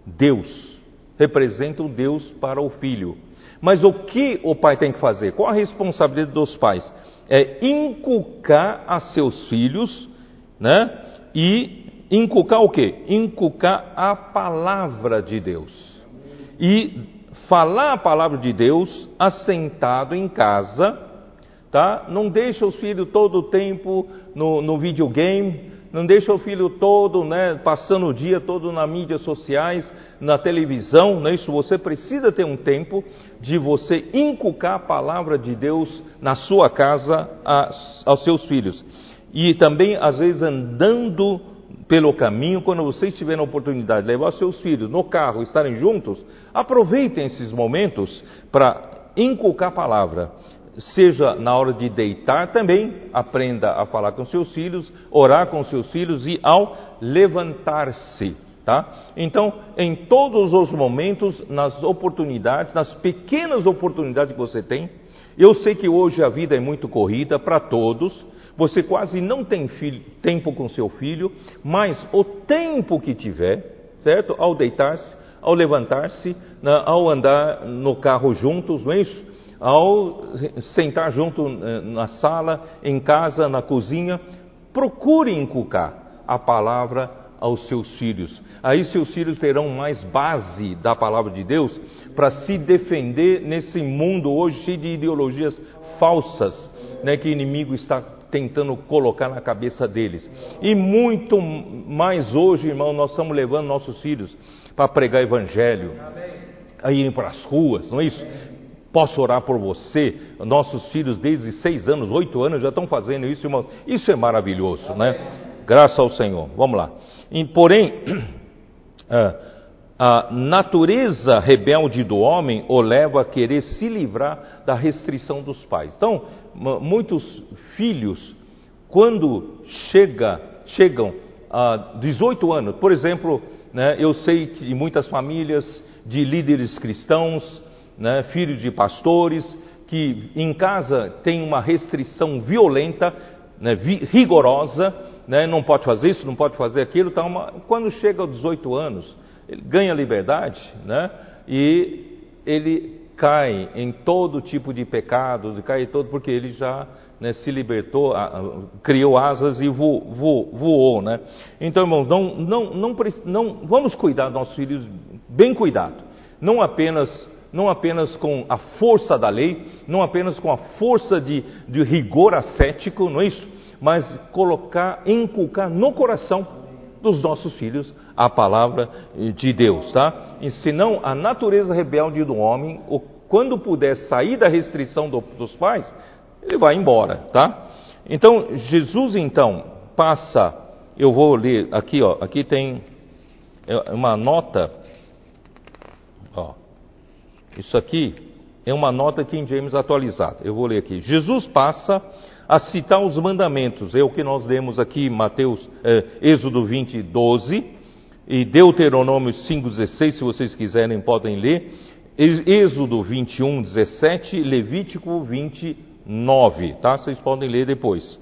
Deus, representam Deus para o filho. Mas o que o pai tem que fazer? Qual a responsabilidade dos pais? É inculcar a seus filhos, né? E inculcar o quê? Inculcar a palavra de Deus. E falar a palavra de Deus assentado em casa, tá? Não deixa os filhos todo o tempo no, no videogame, não deixa o filho todo, né, passando o dia todo nas mídias sociais, na televisão, não é isso? Você precisa ter um tempo de você inculcar a palavra de Deus na sua casa a, aos seus filhos. E também, às vezes, andando pelo caminho, quando vocês tiverem a oportunidade de levar seus filhos no carro, estarem juntos, aproveitem esses momentos para inculcar a palavra seja na hora de deitar também, aprenda a falar com seus filhos, orar com seus filhos e ao levantar-se, tá? Então, em todos os momentos, nas oportunidades, nas pequenas oportunidades que você tem, eu sei que hoje a vida é muito corrida para todos, você quase não tem filho, tempo com seu filho, mas o tempo que tiver, certo? Ao deitar-se, ao levantar-se, ao andar no carro juntos, não é isso? Ao sentar junto eh, na sala, em casa, na cozinha, procure inculcar a palavra aos seus filhos. Aí seus filhos terão mais base da palavra de Deus para se defender nesse mundo hoje cheio de ideologias falsas, né, que o inimigo está tentando colocar na cabeça deles. E muito mais hoje, irmão, nós estamos levando nossos filhos para pregar evangelho, a irem para as ruas, não é isso? Posso orar por você? Nossos filhos, desde seis anos, oito anos, já estão fazendo isso, irmão. Isso é maravilhoso, né? Graças ao Senhor. Vamos lá. E, porém, (clears throat) a natureza rebelde do homem o leva a querer se livrar da restrição dos pais. Então, muitos filhos, quando chega, chegam a 18 anos, por exemplo, né, eu sei que muitas famílias de líderes cristãos, né, filhos de pastores, que em casa tem uma restrição violenta, né, rigorosa, né, não pode fazer isso, não pode fazer aquilo, tá uma, quando chega aos 18 anos, ele ganha liberdade, né, e ele cai em todo tipo de pecados, cai todo porque ele já né, se libertou, criou asas e voou, voou, voou, né? Então, irmãos, não, não, não, não, vamos cuidar dos nossos filhos bem cuidado, não apenas não apenas com a força da lei, não apenas com a força de, de rigor ascético, não é isso? Mas colocar, inculcar no coração dos nossos filhos a palavra de Deus, tá? E senão a natureza rebelde do homem, quando puder sair da restrição do, dos pais, ele vai embora, tá? Então, Jesus então passa, eu vou ler aqui, ó, aqui tem é, uma nota, isso aqui é uma nota em James atualizada. Eu vou ler aqui. Jesus passa a citar os mandamentos, é o que nós lemos aqui, Mateus, é, Êxodo 20, 12 e Deuteronômio 5, 16, se vocês quiserem podem ler. Êxodo 21, 17, Levítico 20, 9, tá? Vocês podem ler depois.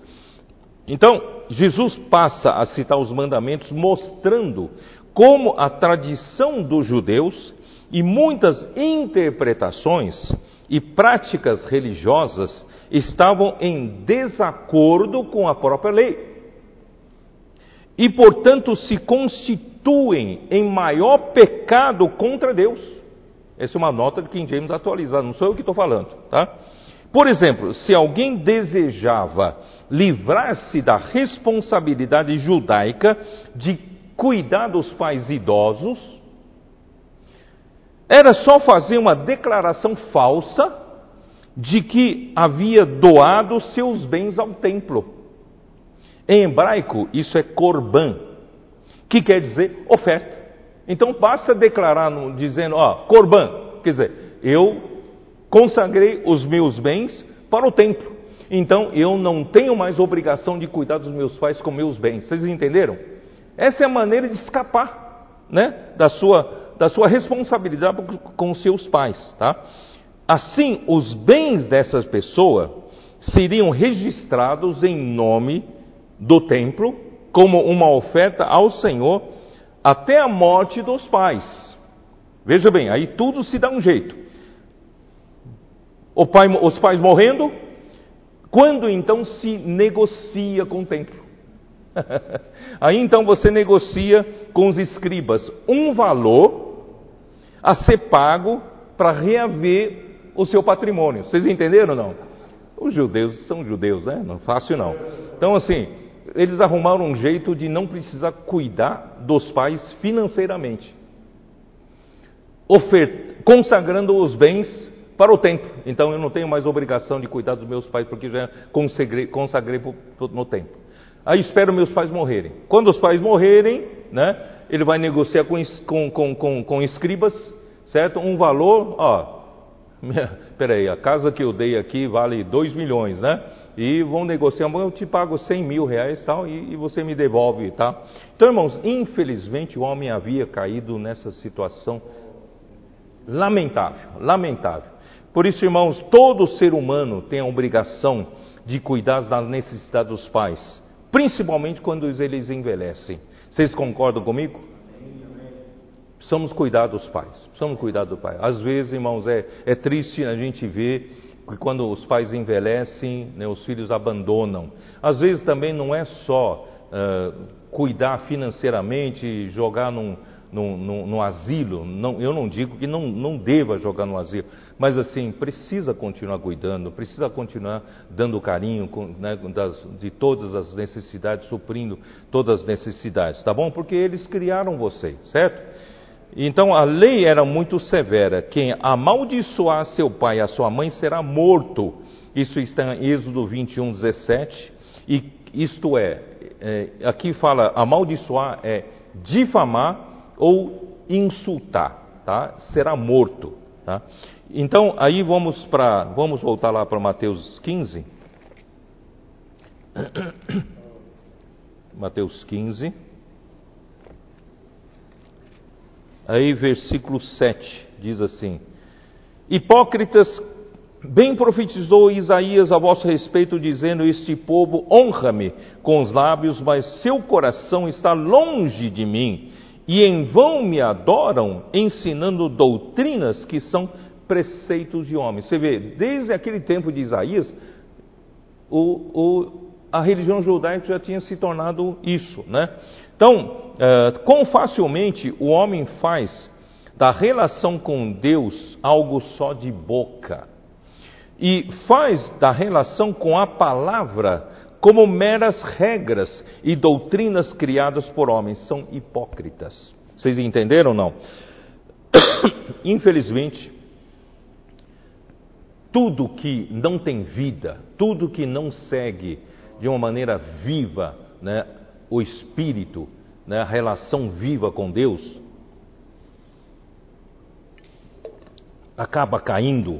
Então, Jesus passa a citar os mandamentos mostrando como a tradição dos judeus e muitas interpretações e práticas religiosas estavam em desacordo com a própria lei. E, portanto, se constituem em maior pecado contra Deus. Essa é uma nota de King James atualizada, não sou eu que estou falando, tá? Por exemplo, se alguém desejava livrar-se da responsabilidade judaica de cuidar dos pais idosos, era só fazer uma declaração falsa de que havia doado seus bens ao templo. Em hebraico, isso é korban, que quer dizer oferta. Então basta declarar dizendo, ó, korban, quer dizer, eu consagrei os meus bens para o templo. Então eu não tenho mais obrigação de cuidar dos meus pais com meus bens. Vocês entenderam? Essa é a maneira de escapar, né, da sua da sua responsabilidade com seus pais, tá? Assim, os bens dessas pessoas seriam registrados em nome do templo como uma oferta ao Senhor até a morte dos pais. Veja bem, aí tudo se dá um jeito pai, os pais morrendo, quando então se negocia com o templo? (laughs) Aí então você negocia com os escribas um valor a ser pago para reaver o seu patrimônio. Vocês entenderam ou não? Os judeus são judeus, né? Não é fácil não. Então assim, eles arrumaram um jeito de não precisar cuidar dos pais financeiramente. Consagrando os bens para o templo. Então eu não tenho mais obrigação de cuidar dos meus pais, porque já consagrei, consagrei no templo. Aí espero meus pais morrerem. Quando os pais morrerem, né, ele vai negociar com, com, com, com escribas, certo? Um valor, ó, peraí, a casa que eu dei aqui vale 2 milhões, né? E vão negociar, eu te pago 100 mil reais tal, e, e você me devolve, tá? Então, irmãos, infelizmente o homem havia caído nessa situação lamentável, lamentável. Por isso, irmãos, todo ser humano tem a obrigação de cuidar das necessidades dos pais, principalmente quando eles envelhecem. Vocês concordam comigo? Precisamos cuidar dos pais, precisamos cuidar do pai. Às vezes, irmãos, é, é triste a gente ver que quando os pais envelhecem, né, os filhos abandonam. Às vezes também não é só uh, cuidar financeiramente, jogar num, no, asilo, não, eu não digo que não, não deva jogar no asilo, mas assim, precisa continuar cuidando, precisa continuar dando carinho né, das, de todas as necessidades, suprindo todas as necessidades, tá bom? Porque eles criaram você, certo? Então a lei era muito severa: quem amaldiçoar seu pai e a sua mãe será morto. Isso está em Êxodo 21, 17. E isto é, é aqui fala amaldiçoar é difamar ou insultar, tá? Será morto, tá? Então, aí vamos para, vamos voltar lá para Mateus 15. (coughs) Mateus 15. Aí versículo 7 diz assim: Hipócritas, Bem profetizou Isaías a vosso respeito, dizendo: Este povo honra-me com os lábios, mas seu coração está longe de mim, e em vão me adoram, ensinando doutrinas que são preceitos de homens. Você vê, desde aquele tempo de Isaías, o, o, a religião judaica já tinha se tornado isso, né? Então, é, quão facilmente o homem faz da relação com Deus algo só de boca e faz da relação com a palavra como meras regras e doutrinas criadas por homens. São hipócritas. Vocês entenderam ou não? (coughs) Infelizmente, tudo que não tem vida, tudo que não segue de uma maneira viva né, o Espírito, né, a relação viva com Deus, acaba caindo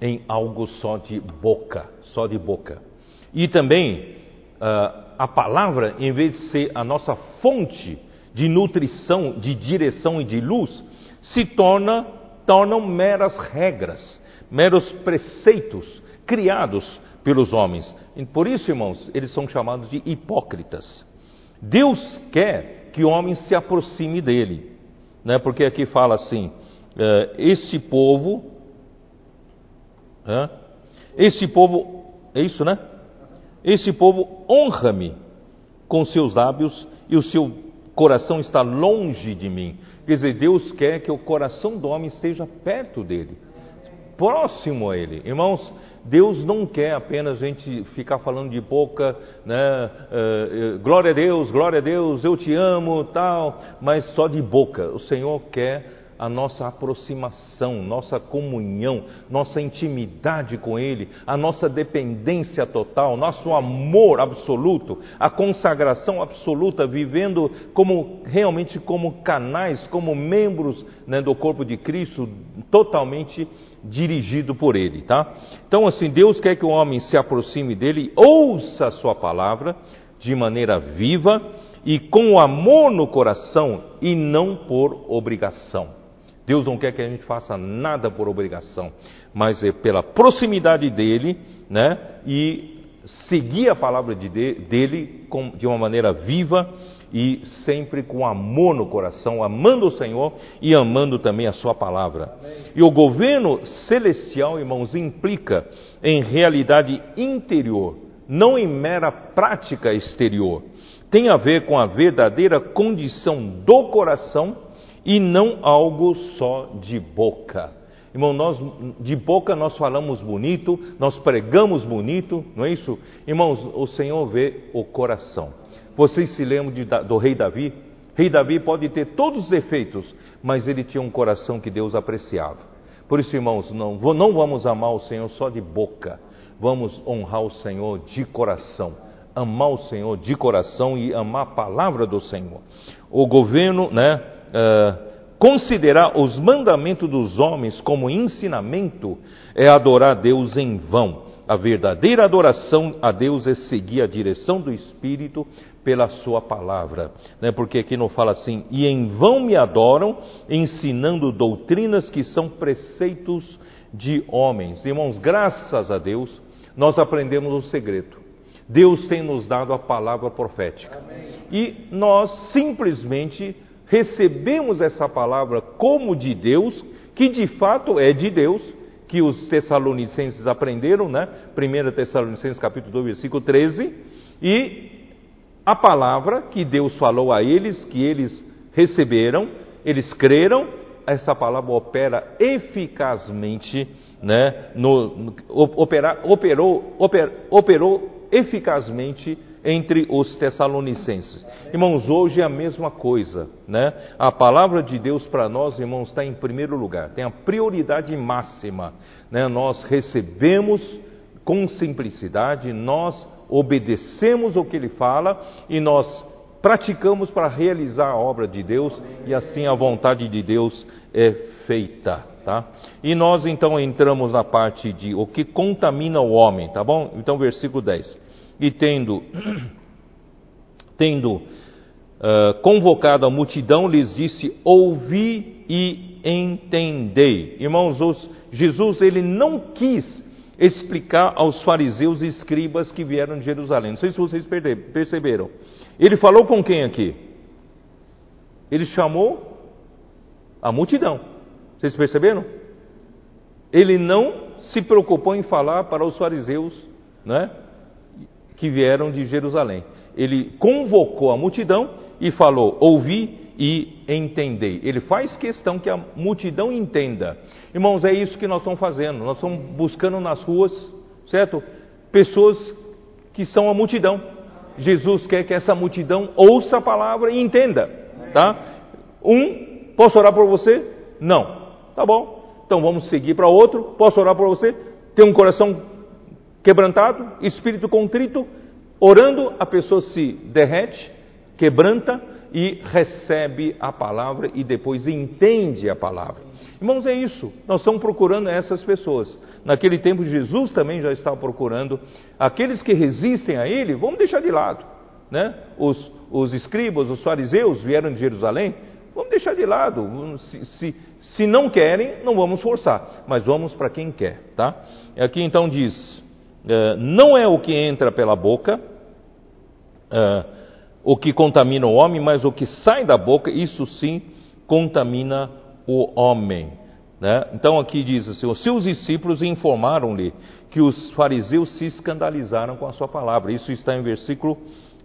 em algo só de boca, só de boca. E também uh, a palavra, em vez de ser a nossa fonte de nutrição, de direção e de luz, se torna tornam meras regras, meros preceitos criados pelos homens. E por isso, irmãos, eles são chamados de hipócritas. Deus quer que o homem se aproxime dele, né? Porque aqui fala assim: uh, este povo esse povo, é isso, né? Esse povo honra-me com seus lábios e o seu coração está longe de mim. Quer dizer, Deus quer que o coração do homem esteja perto dele, próximo a ele. Irmãos, Deus não quer apenas a gente ficar falando de boca, né? Uh, glória a Deus, glória a Deus, eu te amo, tal, mas só de boca. O Senhor quer a nossa aproximação, nossa comunhão, nossa intimidade com Ele, a nossa dependência total, nosso amor absoluto, a consagração absoluta, vivendo como realmente como canais, como membros né, do corpo de Cristo, totalmente dirigido por Ele, tá? Então, assim, Deus quer que o homem se aproxime dele, ouça a Sua palavra de maneira viva e com amor no coração e não por obrigação. Deus não quer que a gente faça nada por obrigação, mas é pela proximidade dele, né? E seguir a palavra de, dele de uma maneira viva e sempre com amor no coração, amando o Senhor e amando também a Sua palavra. Amém. E o governo celestial, irmãos, implica em realidade interior, não em mera prática exterior. Tem a ver com a verdadeira condição do coração e não algo só de boca. Irmão, nós de boca nós falamos bonito, nós pregamos bonito, não é isso? Irmãos, o Senhor vê o coração. Vocês se lembram de, do rei Davi? Rei Davi pode ter todos os defeitos, mas ele tinha um coração que Deus apreciava. Por isso, irmãos, não, não vamos amar o Senhor só de boca, vamos honrar o Senhor de coração. Amar o Senhor de coração e amar a palavra do Senhor. O governo, né? Uh, considerar os mandamentos dos homens como ensinamento é adorar a Deus em vão. A verdadeira adoração a Deus é seguir a direção do Espírito pela Sua palavra. Né? Porque aqui não fala assim, e em vão me adoram, ensinando doutrinas que são preceitos de homens. Irmãos, graças a Deus, nós aprendemos o segredo. Deus tem nos dado a palavra profética. Amém. E nós simplesmente recebemos essa palavra como de Deus, que de fato é de Deus, que os tessalonicenses aprenderam, né? 1 Tessalonicenses capítulo 2, versículo 13, e a palavra que Deus falou a eles, que eles receberam, eles creram, essa palavra opera eficazmente, né? No, no opera, operou, oper, operou eficazmente entre os tessalonicenses. Irmãos, hoje é a mesma coisa, né? A palavra de Deus para nós, irmãos, está em primeiro lugar, tem a prioridade máxima, né? Nós recebemos com simplicidade, nós obedecemos o que ele fala e nós praticamos para realizar a obra de Deus e assim a vontade de Deus é feita, tá? E nós então entramos na parte de o que contamina o homem, tá bom? Então, versículo 10 e tendo, (clears throat) tendo uh, convocado a multidão, lhes disse: Ouvi e entendei. Irmãos, os, Jesus ele não quis explicar aos fariseus e escribas que vieram de Jerusalém. Não sei se vocês perceberam. Ele falou com quem aqui? Ele chamou a multidão. Vocês perceberam? Ele não se preocupou em falar para os fariseus, né, que vieram de Jerusalém. Ele convocou a multidão e falou: Ouvi e entendei. Ele faz questão que a multidão entenda. Irmãos, é isso que nós estamos fazendo. Nós estamos buscando nas ruas, certo? Pessoas que são a multidão. Jesus quer que essa multidão ouça a palavra e entenda, tá? Um, posso orar por você? Não. Tá bom. Então vamos seguir para outro. Posso orar por você? Tem um coração quebrantado, espírito contrito, orando, a pessoa se derrete, quebranta e recebe a palavra e depois entende a palavra. Irmãos, é isso. Nós estamos procurando essas pessoas. Naquele tempo, Jesus também já estava procurando. Aqueles que resistem a Ele, vamos deixar de lado. Né? Os, os escribas, os fariseus vieram de Jerusalém, vamos deixar de lado. Se, se, se não querem, não vamos forçar, mas vamos para quem quer. Tá? Aqui então diz: uh, não é o que entra pela boca. Uh, o que contamina o homem, mas o que sai da boca, isso sim contamina o homem. Né? Então aqui diz assim: os seus discípulos informaram-lhe que os fariseus se escandalizaram com a sua palavra. Isso está em versículo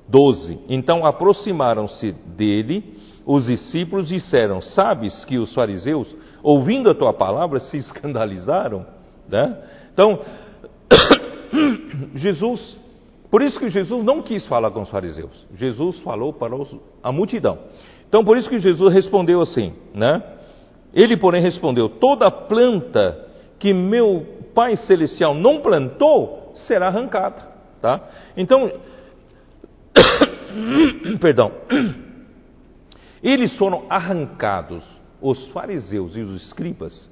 12. Então aproximaram-se dele os discípulos disseram: Sabes que os fariseus, ouvindo a tua palavra, se escandalizaram? Né? Então, (coughs) Jesus por isso que Jesus não quis falar com os fariseus. Jesus falou para os, a multidão. Então, por isso que Jesus respondeu assim, né? Ele, porém, respondeu: Toda planta que meu Pai Celestial não plantou será arrancada. Tá? Então, (coughs) perdão, eles foram arrancados, os fariseus e os escribas,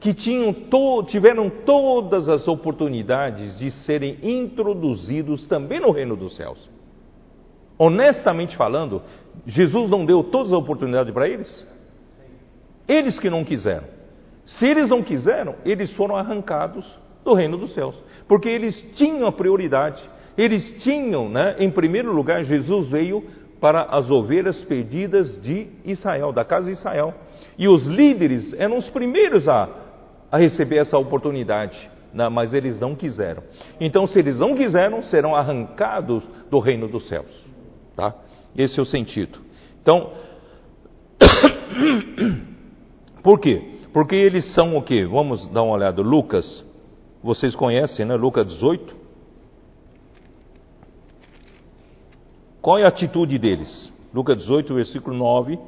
que tinham to, tiveram todas as oportunidades de serem introduzidos também no reino dos céus. Honestamente falando, Jesus não deu todas as oportunidades para eles? Eles que não quiseram. Se eles não quiseram, eles foram arrancados do reino dos céus, porque eles tinham a prioridade. Eles tinham, né, em primeiro lugar, Jesus veio para as ovelhas perdidas de Israel, da casa de Israel. E os líderes eram os primeiros a a receber essa oportunidade, né? mas eles não quiseram. Então, se eles não quiseram, serão arrancados do reino dos céus. Tá? Esse é o sentido. Então, (coughs) por quê? Porque eles são o quê? Vamos dar uma olhada. Lucas, vocês conhecem, né? Lucas 18. Qual é a atitude deles? Lucas 18, versículo 9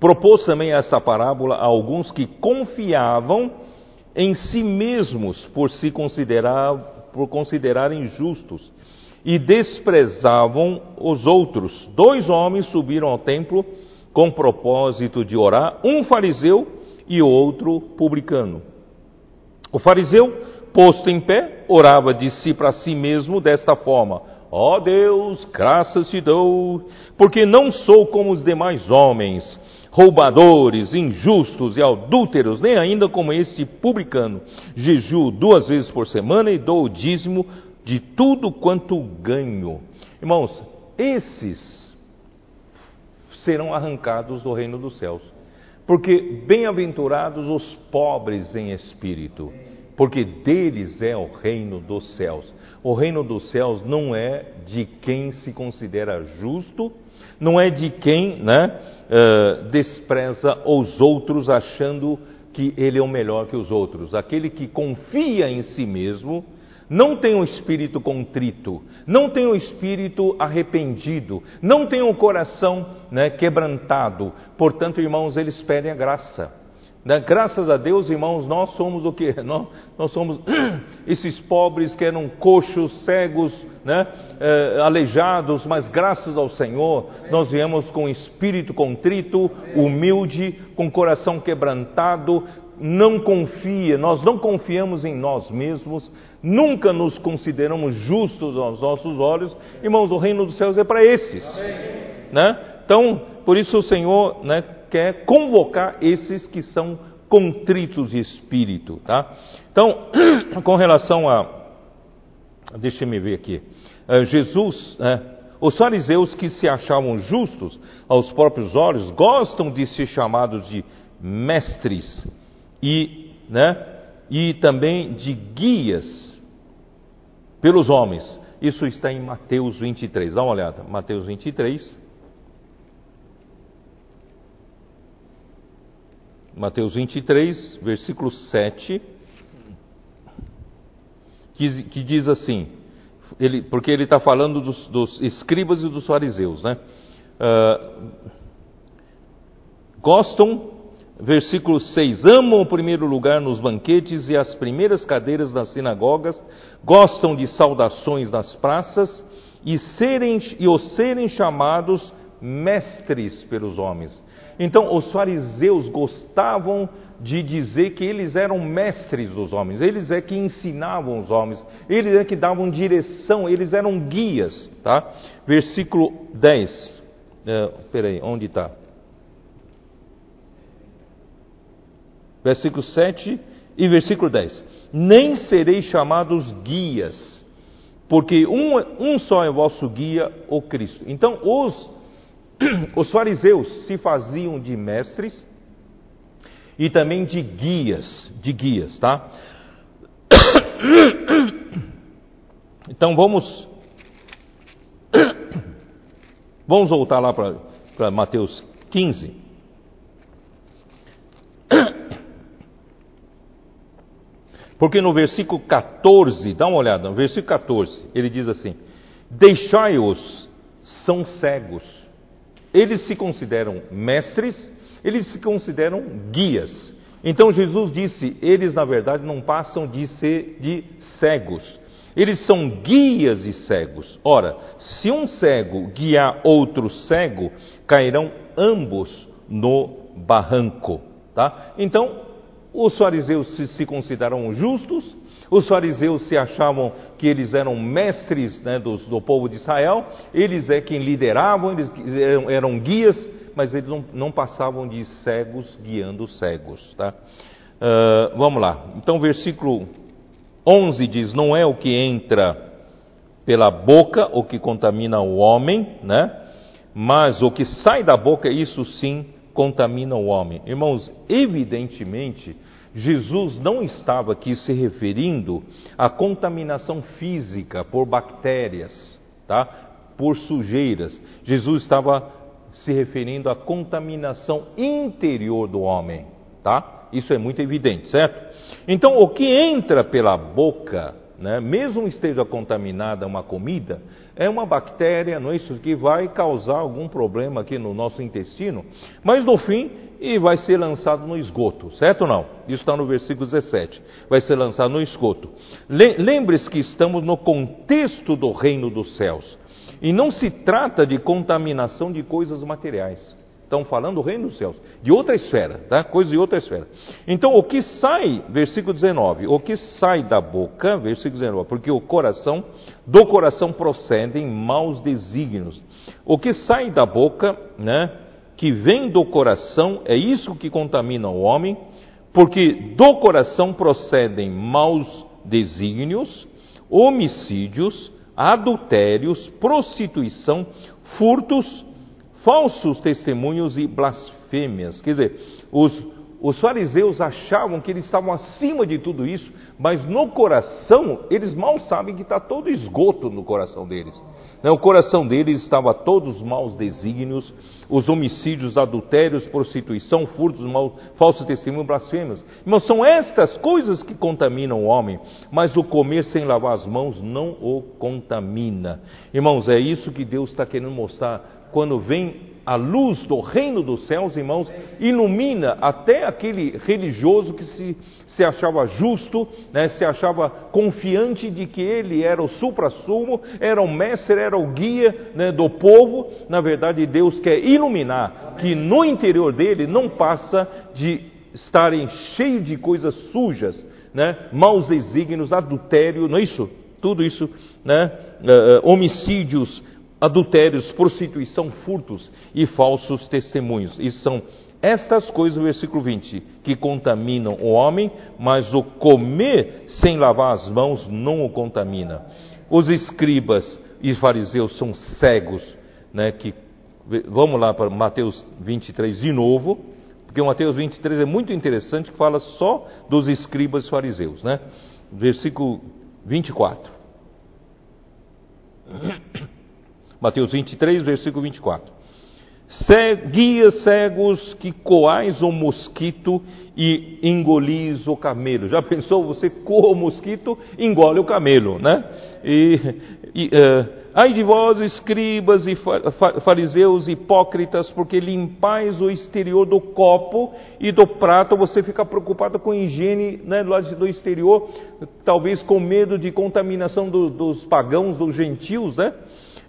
Propôs também essa parábola a alguns que confiavam em si mesmos por se considerar, por considerarem justos e desprezavam os outros. Dois homens subiram ao templo com propósito de orar, um fariseu e outro publicano. O fariseu, posto em pé, orava de si para si mesmo desta forma: Ó oh Deus, graças te dou, porque não sou como os demais homens roubadores, injustos e adúlteros, nem ainda como este publicano. Jejuo duas vezes por semana e dou o dízimo de tudo quanto ganho. Irmãos, esses serão arrancados do reino dos céus. Porque bem-aventurados os pobres em espírito, porque deles é o reino dos céus. O reino dos céus não é de quem se considera justo, não é de quem né, uh, despreza os outros achando que ele é o melhor que os outros. Aquele que confia em si mesmo, não tem um espírito contrito, não tem um espírito arrependido, não tem um coração né, quebrantado. Portanto, irmãos, eles pedem a graça. Né? Graças a Deus, irmãos, nós somos o que? (laughs) Nós, nós, somos (clears throat) esses pobres que eram coxos, cegos, né? Eh, aleijados, mas graças ao Senhor, nós viemos com espírito contrito, humilde, com coração quebrantado, não confia, nós não confiamos em nós mesmos, nunca nos consideramos justos aos nossos olhos, irmãos, o reino dos céus é para esses. Né? Então, por isso o Senhor né, quer convocar esses que são contritos de espírito. Tá? Então, (clears throat) com relação a. Deixa-me ver aqui. Uh, Jesus, né, os fariseus que se achavam justos aos próprios olhos gostam de ser chamados de mestres e, né, e também de guias pelos homens. Isso está em Mateus 23. Dá uma olhada. Mateus 23. Mateus 23, versículo 7, que, que diz assim: ele, porque ele está falando dos, dos, escribas e dos fariseus, né? Uh, gostam Versículo 6: Amam o primeiro lugar nos banquetes e as primeiras cadeiras nas sinagogas, gostam de saudações nas praças e, serem, e os serem chamados mestres pelos homens. Então, os fariseus gostavam de dizer que eles eram mestres dos homens, eles é que ensinavam os homens, eles é que davam direção, eles eram guias. Tá? Versículo 10. Uh, peraí, onde está? versículo 7 e versículo 10. Nem sereis chamados guias, porque um, um só é vosso guia, o Cristo. Então, os, (clears throat) os fariseus se faziam de mestres e também de guias, de guias, tá? (coughs) Então vamos (coughs) vamos voltar lá para Mateus 15. (coughs) Porque no versículo 14, dá uma olhada, no versículo 14, ele diz assim: Deixai-os, são cegos. Eles se consideram mestres, eles se consideram guias. Então Jesus disse: eles na verdade não passam de ser de cegos. Eles são guias e cegos. Ora, se um cego guiar outro cego, cairão ambos no barranco. Tá? Então, os fariseus se, se justos, os fariseus se achavam que eles eram mestres né, do, do, povo de Israel, eles é quem lideravam, eles eram, eram guias, mas eles não, não, passavam de cegos guiando cegos. Tá? Uh, vamos lá, então versículo 11 diz: Não é o que entra pela boca o que contamina o homem, né? mas o que sai da boca, isso sim contamina o homem. Irmãos, evidentemente, Jesus não estava aqui se referindo à contaminação física por bactérias, tá? por sujeiras. Jesus estava se referindo à contaminação interior do homem, tá? Isso é muito evidente, certo? Então, o que entra pela boca né, mesmo esteja contaminada uma comida, é uma bactéria, não é isso que vai causar algum problema aqui no nosso intestino, mas no fim e vai ser lançado no esgoto, certo ou não? Isso está no versículo 17. Vai ser lançado no esgoto. Lembre-se que estamos no contexto do reino dos céus. E não se trata de contaminação de coisas materiais. Estão falando do reino dos céus, de outra esfera, tá? Coisa de outra esfera. Então, o que sai, versículo 19, o que sai da boca, versículo 19, porque o coração, do coração procedem maus desígnios. O que sai da boca, né, que vem do coração, é isso que contamina o homem, porque do coração procedem maus desígnios, homicídios, adultérios, prostituição, furtos, falsos testemunhos e blasfêmias. Quer dizer, os, os fariseus achavam que eles estavam acima de tudo isso, mas no coração, eles mal sabem que está todo esgoto no coração deles. Né? O coração deles estava todos maus desígnios, os homicídios, adultérios, prostituição, furtos, falsos testemunhos, blasfêmias. Irmãos, são estas coisas que contaminam o homem, mas o comer sem lavar as mãos não o contamina. Irmãos, é isso que Deus está querendo mostrar quando vem a luz do reino dos céus, irmãos, ilumina até aquele religioso que se, se achava justo, né, se achava confiante de que ele era o supra-sumo, era o mestre, era o guia né, do povo. Na verdade, Deus quer iluminar que no interior dele não passa de estarem cheios de coisas sujas, né? maus desígnios, adultério, não é isso? Tudo isso, né? Uh, homicídios, adultérios, prostituição, furtos e falsos testemunhos. E são estas coisas, o versículo 20, que contaminam o homem, mas o comer sem lavar as mãos não o contamina. Os escribas e fariseus são cegos, né, que, vamos lá para Mateus 23 de novo, porque Mateus 23 é muito interessante, que fala só dos escribas e fariseus, né? Versículo 24. Mateus 23, versículo 24 guias cegos que coais o mosquito e engolis o camelo. Já pensou? Você coa o mosquito, engole o camelo, né? E, e uh, ai de vós, escribas e fariseus hipócritas, porque limpais o exterior do copo e do prato, você fica preocupado com a higiene né, do exterior, talvez com medo de contaminação do, dos pagãos, dos gentios, né?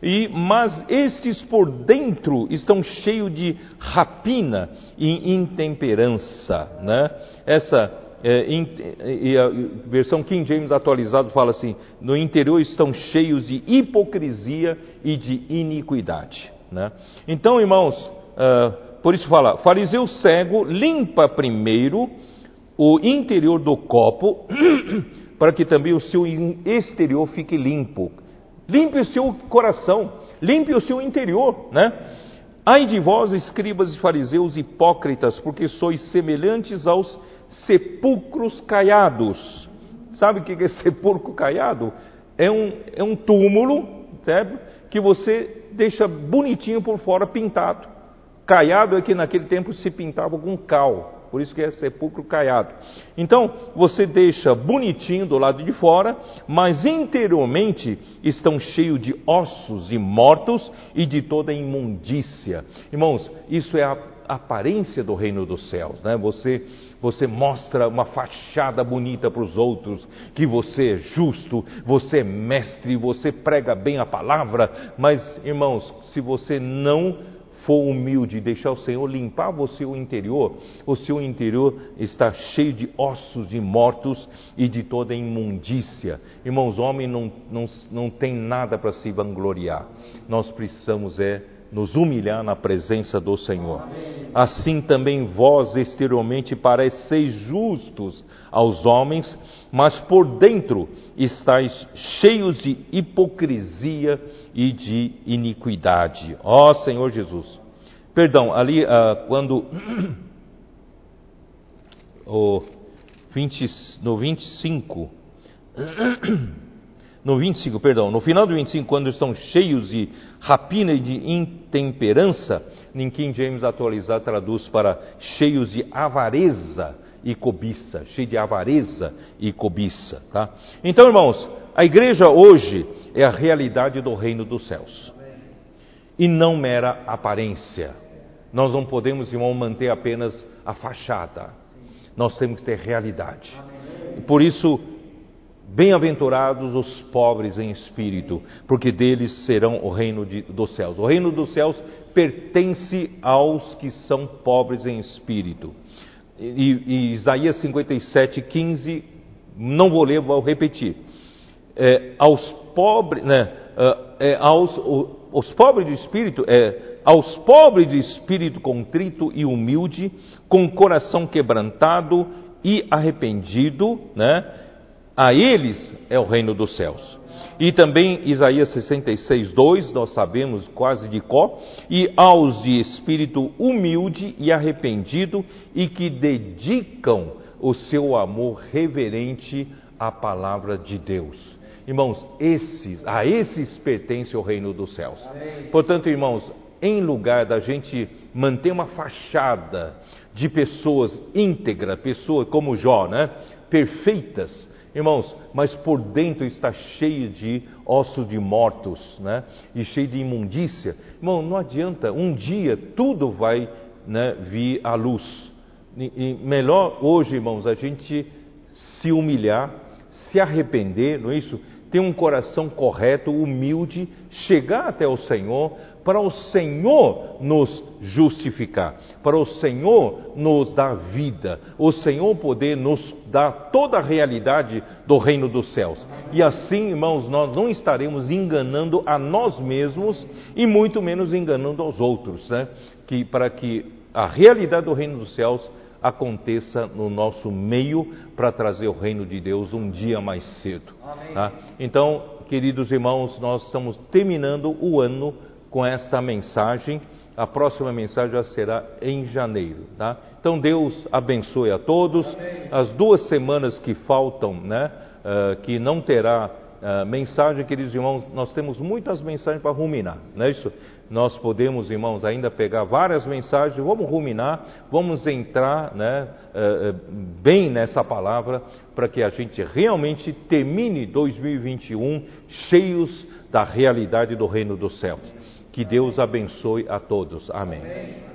E, mas estes por dentro estão cheios de rapina e intemperança. Né? Essa é, in, e a versão King James atualizado fala assim: no interior estão cheios de hipocrisia e de iniquidade. Né? Então, irmãos, uh, por isso fala: fariseu cego limpa primeiro o interior do copo, (clears throat) para que também o seu exterior fique limpo. Limpe o seu coração, limpe o seu interior, né? Ai de vós, escribas e fariseus hipócritas, porque sois semelhantes aos sepulcros caiados. Sabe o que é (laughs) sepulcro caiado? É um, é um túmulo, certo? Que você deixa bonitinho por fora, pintado. Caiado é que naquele tempo se pintava com cal por isso que é sepulcro caiado. Então, você deixa bonitinho do lado de fora, mas interiormente estão cheios de ossos e mortos e de toda imundícia. Irmãos, isso é a aparência do reino dos céus, né? Você você mostra uma fachada bonita para os outros, que você é justo, você é mestre, você prega bem a palavra, mas irmãos, se você não for humilde e deixar o Senhor limpar você o interior, o seu interior está cheio de ossos de mortos e de toda imundícia. Irmãos, homem não, não, não tem nada para se vangloriar. Nós precisamos é nos humilhar na presença do Senhor. Assim também vós exteriormente pareceis justos aos homens, mas por dentro estáis cheios de hipocrisia e de iniquidade. Ó Senhor Jesus. Perdão, ali ah, quando (coughs) o 20, no 25 no 25, perdão, no final do 25, quando estão cheios de rapina e de intemperança, em King James atualizado traduz para cheios de avareza e cobiça, cheio de avareza e cobiça, tá? Então, irmãos, a igreja hoje é a realidade do reino dos céus. E não mera aparência. Nós não podemos, irmão, manter apenas a fachada. Nós temos que ter realidade. Por isso, Bem-aventurados os pobres em espírito, porque deles serão o reino de, dos céus. O reino dos céus pertence aos que são pobres em espírito. E, e Isaías 57, 15, não vou ler, vou repetir. É, aos pobres, né, é, aos, os pobres de espírito, é, aos pobres de espírito contrito e humilde, com coração quebrantado e arrependido, né? A eles é o reino dos céus. E também Isaías 66, 2, nós sabemos quase de có, e aos de espírito humilde e arrependido e que dedicam o seu amor reverente à palavra de Deus. Irmãos, esses, a esses pertence o reino dos céus. Portanto, irmãos, em lugar da gente manter uma fachada de pessoas íntegras, pessoas como Jó, né? Perfeitas, Irmãos, mas por dentro está cheio de ossos de mortos, né? E cheio de imundícia. Irmão, não adianta, um dia tudo vai né, vir à luz. E, e melhor hoje, irmãos, a gente se humilhar, se arrepender, não é isso? ter um coração correto, humilde, chegar até o Senhor, para o Senhor nos justificar, para o Senhor nos dar vida, o Senhor poder nos dar toda a realidade do reino dos céus. E assim, irmãos, nós não estaremos enganando a nós mesmos e muito menos enganando aos outros, né? Que para que a realidade do reino dos céus aconteça no nosso meio para trazer o reino de Deus um dia mais cedo. Tá? Então, queridos irmãos, nós estamos terminando o ano com esta mensagem. A próxima mensagem já será em janeiro, tá? Então Deus abençoe a todos. As duas semanas que faltam, né, uh, que não terá uh, mensagem, queridos irmãos, nós temos muitas mensagens para ruminar, não é isso? nós podemos, irmãos, ainda pegar várias mensagens, vamos ruminar, vamos entrar né, eh, bem nessa palavra, para que a gente realmente termine 2021 cheios da realidade do reino dos céus. Que Deus abençoe a todos. Amém.